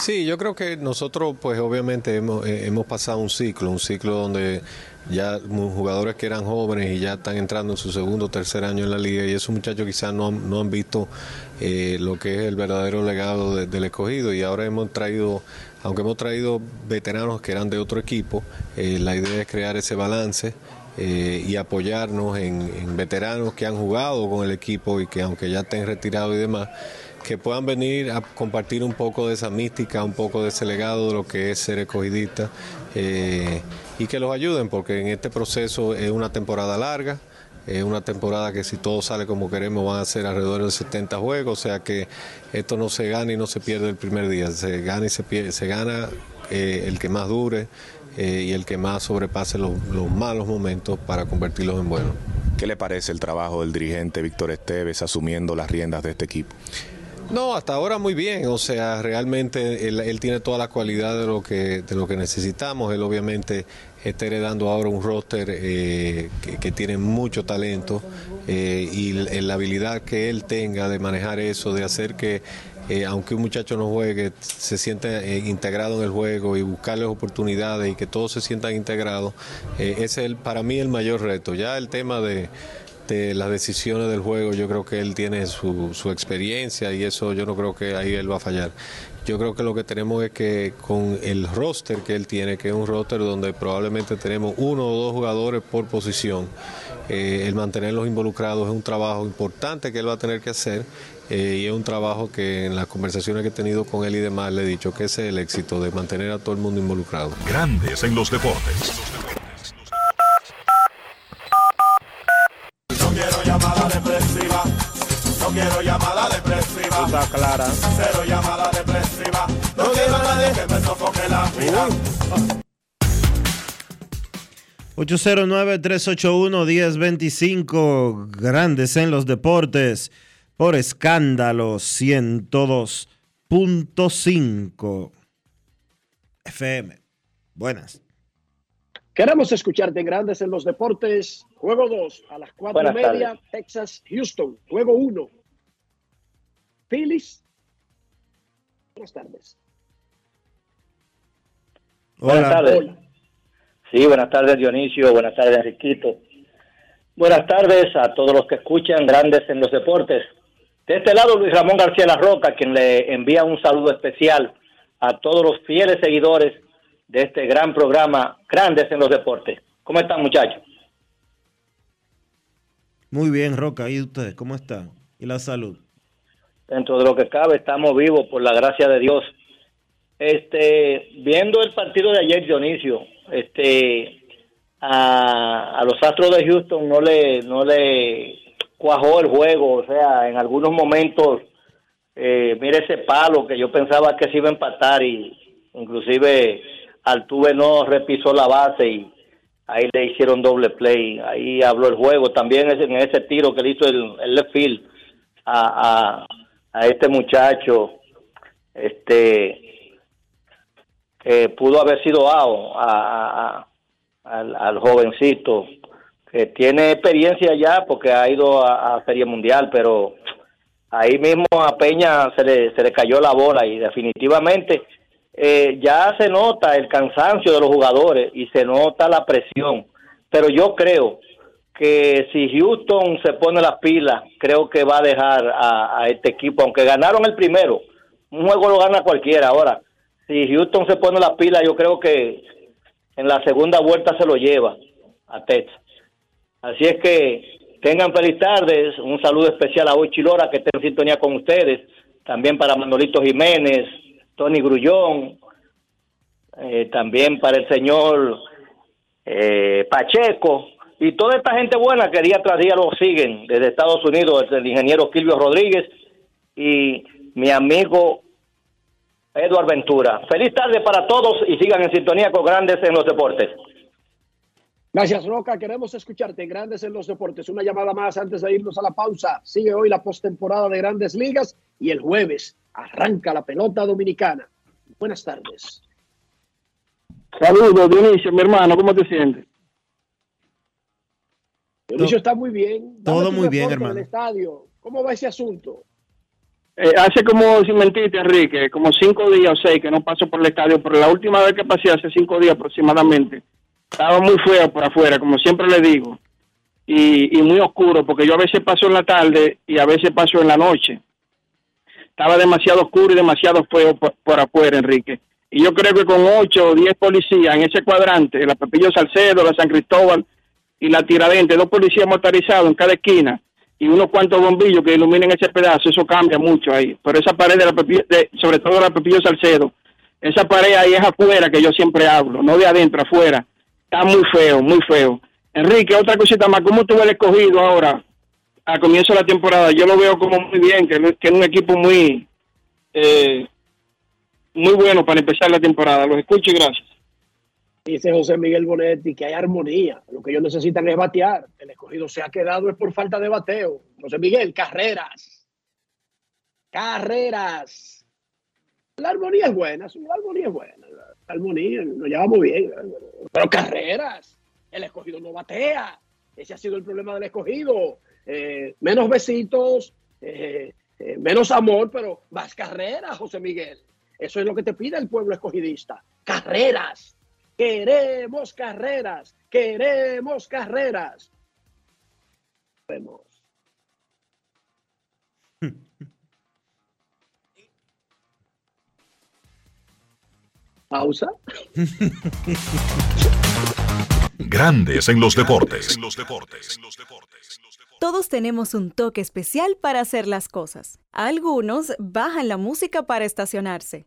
S25: Sí, yo creo que nosotros, pues obviamente hemos, eh, hemos pasado un ciclo, un ciclo donde ya jugadores que eran jóvenes y ya están entrando en su segundo o tercer año en la liga y esos muchachos quizás no, no han visto eh, lo que es el verdadero legado del escogido y ahora hemos traído, aunque hemos traído veteranos que eran de otro equipo, eh, la idea es crear ese balance. Eh, y apoyarnos en veteranos que han jugado con el equipo y que aunque ya estén retirados y demás, que puedan venir a compartir un poco de esa mística, un poco de ese legado de lo que es ser escogidista eh, y que los ayuden, porque en este proceso es una temporada larga, es una temporada que si todo sale como queremos van a ser alrededor de 70 juegos, o sea que esto no se gana y no se pierde el primer día, se gana y se pierde, se gana eh, el que más dure eh, y el que más sobrepase los, los malos momentos para convertirlos en buenos.
S26: ¿Qué le parece el trabajo del dirigente Víctor Esteves asumiendo las riendas de este equipo?
S25: No, hasta ahora muy bien. O sea, realmente él, tiene toda la cualidad de lo que de lo que necesitamos. Él obviamente está heredando ahora un roster eh, que, tiene mucho talento eh, y la habilidad que él tenga de manejar eso, de hacer que eh, aunque un muchacho no juegue, se siente integrado en el juego y buscarles oportunidades y que todos se sientan integrados, ese es el, para mí el mayor reto. Ya el tema de las decisiones del juego, yo creo que él tiene su, experiencia y eso yo no creo que ahí él va a fallar. Yo creo que lo que tenemos es que con el roster que él tiene, que es un roster donde probablemente tenemos uno o dos jugadores por posición, eh, el mantenerlos involucrados es un trabajo importante que él va a tener que hacer eh, y es un trabajo que en las conversaciones que he tenido con él y demás le he dicho que ese es el éxito de mantener a todo el mundo involucrado.
S3: Grandes en los deportes.
S27: Quiero llamada depresiva. Está clara. Cero llamada depresiva. No quiero a nadie que me sofoque la vida.
S1: 809-381-1025, grandes en los deportes, por escándalo 102.5 FM. Buenas.
S4: Queremos escucharte grandes en los deportes. Juego 2 a las 4 y media, Texas, Houston. Juego 1. Phillies. Buenas tardes.
S28: Buenas tardes. Sí, buenas tardes Dionisio, buenas tardes Enriquito. Buenas tardes a todos los que escuchan Grandes en los Deportes. De este lado Luis Ramón García La Roca, quien le envía un saludo especial a todos los fieles seguidores de este gran programa Grandes en los Deportes. ¿Cómo están, muchachos?
S1: Muy bien, Roca. ¿Y usted? ¿Cómo está? ¿Y la salud?
S28: Dentro de lo que cabe, estamos vivos por la gracia de Dios. Este, viendo el partido de ayer, Dionisio, este, a, los Astros de Houston no le, no le cuajó el juego, o sea, en algunos momentos, eh, mire ese palo que yo pensaba que se iba a empatar y inclusive Altuve no repisó la base y ahí le hicieron doble play, ahí habló el juego, también en ese tiro que le hizo el, el left field a, a, este muchacho, este pudo haber sido AO a, al, jovencito que tiene experiencia ya porque ha ido a, a, Serie Mundial, pero ahí mismo a Peña se le, se le cayó la bola y definitivamente eh, ya se nota el cansancio de los jugadores y se nota la presión. Pero yo creo que si Houston se pone las pilas, creo que va a dejar a, este equipo, aunque ganaron el primero, un juego lo gana cualquiera. Ahora, si Houston se pone las pilas, yo creo que en la segunda vuelta se lo lleva a Texas. Así es que tengan feliz tardes, un saludo especial a Hoy Chilora que está en sintonía con ustedes, también para Manolito Jiménez, Tony Grullón, eh, también para el señor eh, Pacheco y toda esta gente buena que día tras día lo siguen desde Estados Unidos, el ingeniero Silvio Rodríguez y mi amigo Eduard Ventura. Feliz tarde para todos y sigan en sintonía con Grandes en los Deportes.
S4: Gracias, Roca. Queremos escucharte. Grandes en los Deportes. Una llamada más antes de irnos a la pausa. Sigue hoy la postemporada de Grandes Ligas y el jueves arranca la pelota dominicana. Buenas tardes.
S29: Saludos, Dionisio, mi hermano, ¿cómo te sientes?
S4: Dionisio está muy bien. Dame
S22: Todo muy bien, hermano.
S4: del estadio. ¿Cómo va ese asunto?
S29: Eh, hace como, sin mentirte, Enrique, como cinco días o seis que no paso por el estadio, pero la última vez que pasé, hace cinco días aproximadamente, estaba muy feo por afuera, como siempre le digo, y, y muy oscuro, porque yo a veces paso en la tarde y a veces paso en la noche. Estaba demasiado oscuro y demasiado feo por, por afuera, Enrique. Y yo creo que con ocho o diez policías en ese cuadrante, la Pepillo Salcedo, la San Cristóbal y la Tiradentes, dos policías motorizados en cada esquina, y unos cuantos bombillos que iluminen ese pedazo, eso cambia mucho ahí. Pero esa pared de la Pepillo, de- sobre todo la Pepillo Salcedo, esa pared ahí es afuera que yo siempre hablo, no de adentro, afuera. Está muy feo, muy feo. Enrique, otra cosita más, ¿cómo tuvo el escogido ahora a comienzo de la temporada? Yo lo veo como muy bien, que, que es un equipo muy, eh, muy bueno para empezar la temporada. Los escucho y gracias.
S4: Dice José Miguel Bonetti que hay armonía. Lo que ellos necesitan es batear. El escogido se ha quedado es por falta de bateo. José Miguel, carreras. Carreras. La armonía es buena, la armonía es buena. La armonía, nos llevamos bien. Pero carreras. El escogido no batea. Ese ha sido el problema del escogido. Eh, menos besitos, eh, eh, menos amor, pero más carreras, José Miguel. Eso es lo que te pide el pueblo escogidista. Carreras. Queremos carreras. Queremos carreras. Vemos. Pausa.
S3: Grandes en los deportes.
S10: Todos tenemos un toque especial para hacer las cosas. Algunos bajan la música para estacionarse.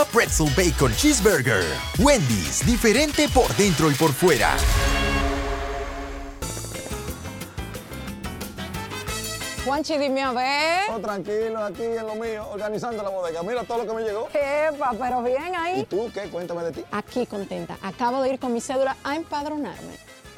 S13: Pretzel Bacon Cheeseburger. Wendy's, diferente por dentro y por fuera.
S30: Juanchi, dime a ver.
S21: Oh, tranquilo, aquí en lo mío, organizando la bodega. Mira todo lo que me llegó.
S30: Epa, pero bien ahí.
S21: ¿Y tú qué? Cuéntame de ti.
S30: Aquí contenta. Acabo de ir con mi cédula a empadronarme.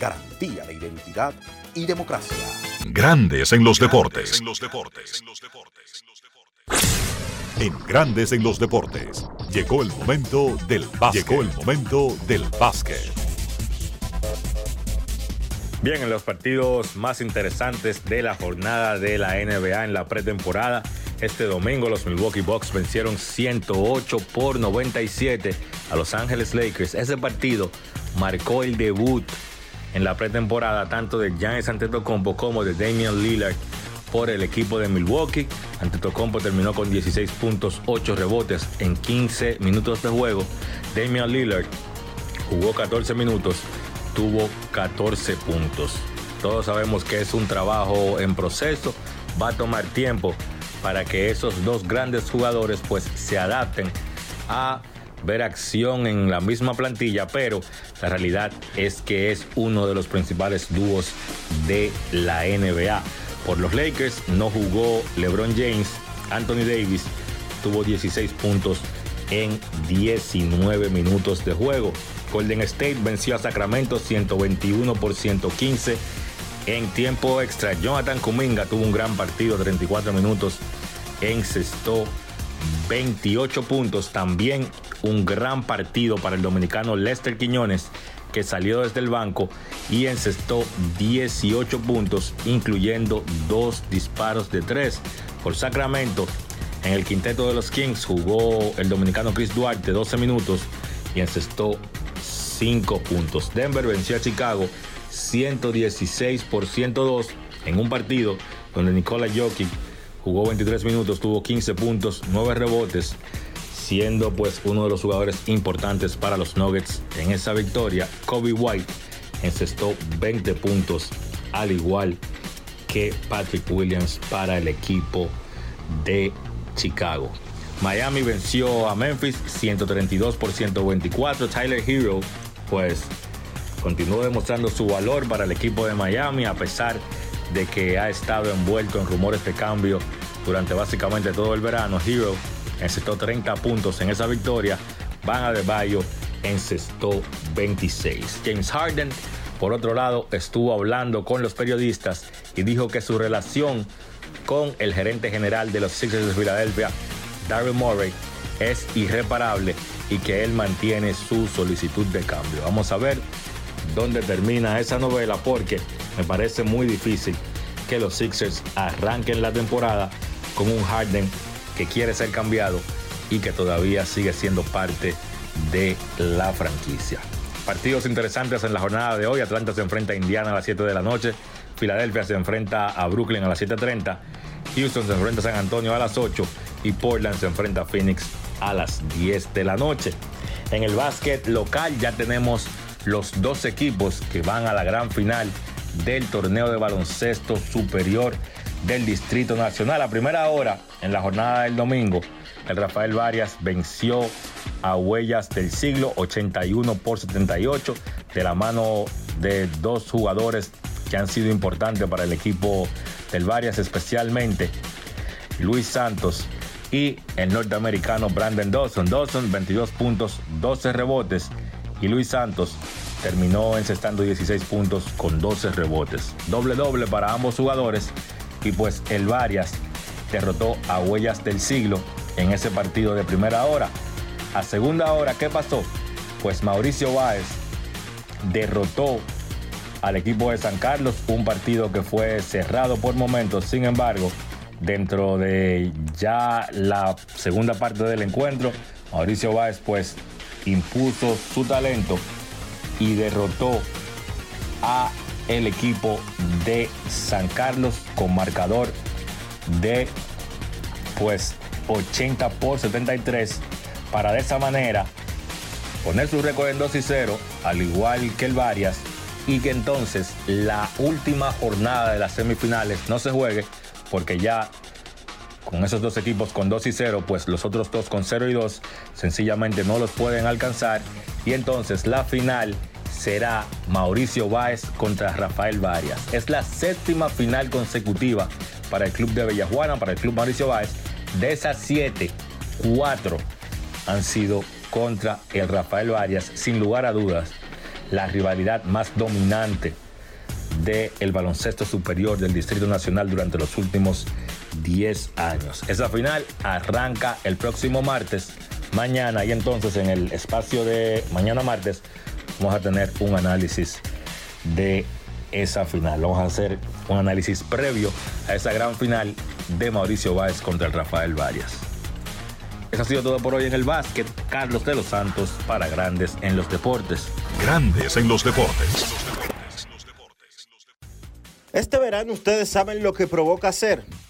S16: Garantía de identidad y democracia.
S3: Grandes en los deportes. En Grandes en los deportes. Llegó el momento del básquet. Llegó el momento del básquet.
S31: Bien, en los partidos más interesantes de la jornada de la NBA en la pretemporada, este domingo los Milwaukee Bucks vencieron 108 por 97 a Los Ángeles Lakers. Ese partido marcó el debut en la pretemporada tanto de Giannis Antetokounmpo como de Damian Lillard por el equipo de Milwaukee. Antetokounmpo terminó con 16 puntos, 8 rebotes en 15 minutos de juego. Damian Lillard jugó 14 minutos, tuvo 14 puntos. Todos sabemos que es un trabajo en proceso, va a tomar tiempo para que esos dos grandes jugadores pues se adapten a ver acción en la misma plantilla, pero la realidad es que es uno de los principales dúos de la NBA. Por los Lakers no jugó LeBron James, Anthony Davis tuvo 16 puntos en 19 minutos de juego. Golden State venció a Sacramento 121 por 115 En tiempo extra, Jonathan Kuminga tuvo un gran partido, 34 minutos, encestó 28 puntos. También un gran partido para el dominicano Lester Quiñones, que salió desde el banco y encestó 18 puntos, incluyendo dos disparos de tres. Por Sacramento, en el quinteto de los Kings jugó el dominicano Chris Duarte 12 minutos y encestó 5 puntos. Denver venció a Chicago 116 por 102 en un partido donde Nikola Jokic jugó 23 minutos, tuvo 15 puntos, 9 rebotes, siendo pues uno de los jugadores importantes para los Nuggets en esa victoria. Kobe White encestó 20 puntos, al igual que Patrick Williams para el equipo de Chicago. Miami venció a Memphis 132 por 124. Tyler Hero pues continuó demostrando su valor para el equipo de Miami a pesar de que ha estado envuelto en rumores de cambio durante básicamente todo el verano. Hero encestó 30 puntos en esa victoria. Van de Bayo encestó 26. James Harden, por otro lado, estuvo hablando con los periodistas y dijo que su relación con el gerente general de los Sixers de Filadelfia, Daryl Morey, es irreparable y que él mantiene su solicitud de cambio. Vamos a ver dónde termina esa novela porque me parece muy difícil que los Sixers arranquen la temporada con un Harden que quiere ser cambiado y que todavía sigue siendo parte de la franquicia. Partidos interesantes en la jornada de hoy. Atlanta se enfrenta a Indiana a las 7 de la noche. Filadelfia se enfrenta a Brooklyn a las 7.30. Houston se enfrenta a San Antonio a las 8. Y Portland se enfrenta a Phoenix a las 10 de la noche. En el básquet local ya tenemos los dos equipos que van a la gran final del torneo de baloncesto superior del Distrito Nacional. A primera hora, en la jornada del domingo, el Rafael Varias venció a Huellas del Siglo 81 por 78 de la mano de dos jugadores que han sido importantes para el equipo del Varias, especialmente Luis Santos y el norteamericano Brandon Dawson. Dawson 22 puntos, 12 rebotes y Luis Santos terminó encestando 16 puntos con 12 rebotes. Doble doble para ambos jugadores y pues el Varias derrotó a Huellas del Siglo en ese partido de primera hora. A segunda hora, ¿qué pasó? Pues Mauricio Báez derrotó al equipo de San Carlos, un partido que fue cerrado por momentos, sin embargo, dentro de ya la segunda parte del encuentro, Mauricio Báez pues impuso su talento y derrotó a el equipo de San Carlos con marcador de pues 80 por 73 para de esa manera poner su récord en 2 y 0 al igual que el Varias y que entonces la última jornada de las semifinales no se juegue porque ya con esos dos equipos con 2 y 0, pues los otros dos con 0 y 2 sencillamente no los pueden alcanzar y entonces la final será Mauricio Báez contra Rafael Varias. Es la séptima final consecutiva para el club de Bellajuana, para el club Mauricio Báez. De esas siete, cuatro han sido contra el Rafael Varias, sin lugar a dudas, la rivalidad más dominante del baloncesto superior del Distrito Nacional durante los últimos 10 años. Esa final arranca el próximo martes, mañana, y entonces en el espacio de mañana martes vamos a tener un análisis de esa final. Vamos a hacer un análisis previo a esa gran final de Mauricio Báez contra el Rafael Varias. Eso ha sido todo por hoy en el básquet. Carlos de los Santos para Grandes en los Deportes.
S3: Grandes en los Deportes.
S22: Este verano ustedes saben lo que provoca hacer.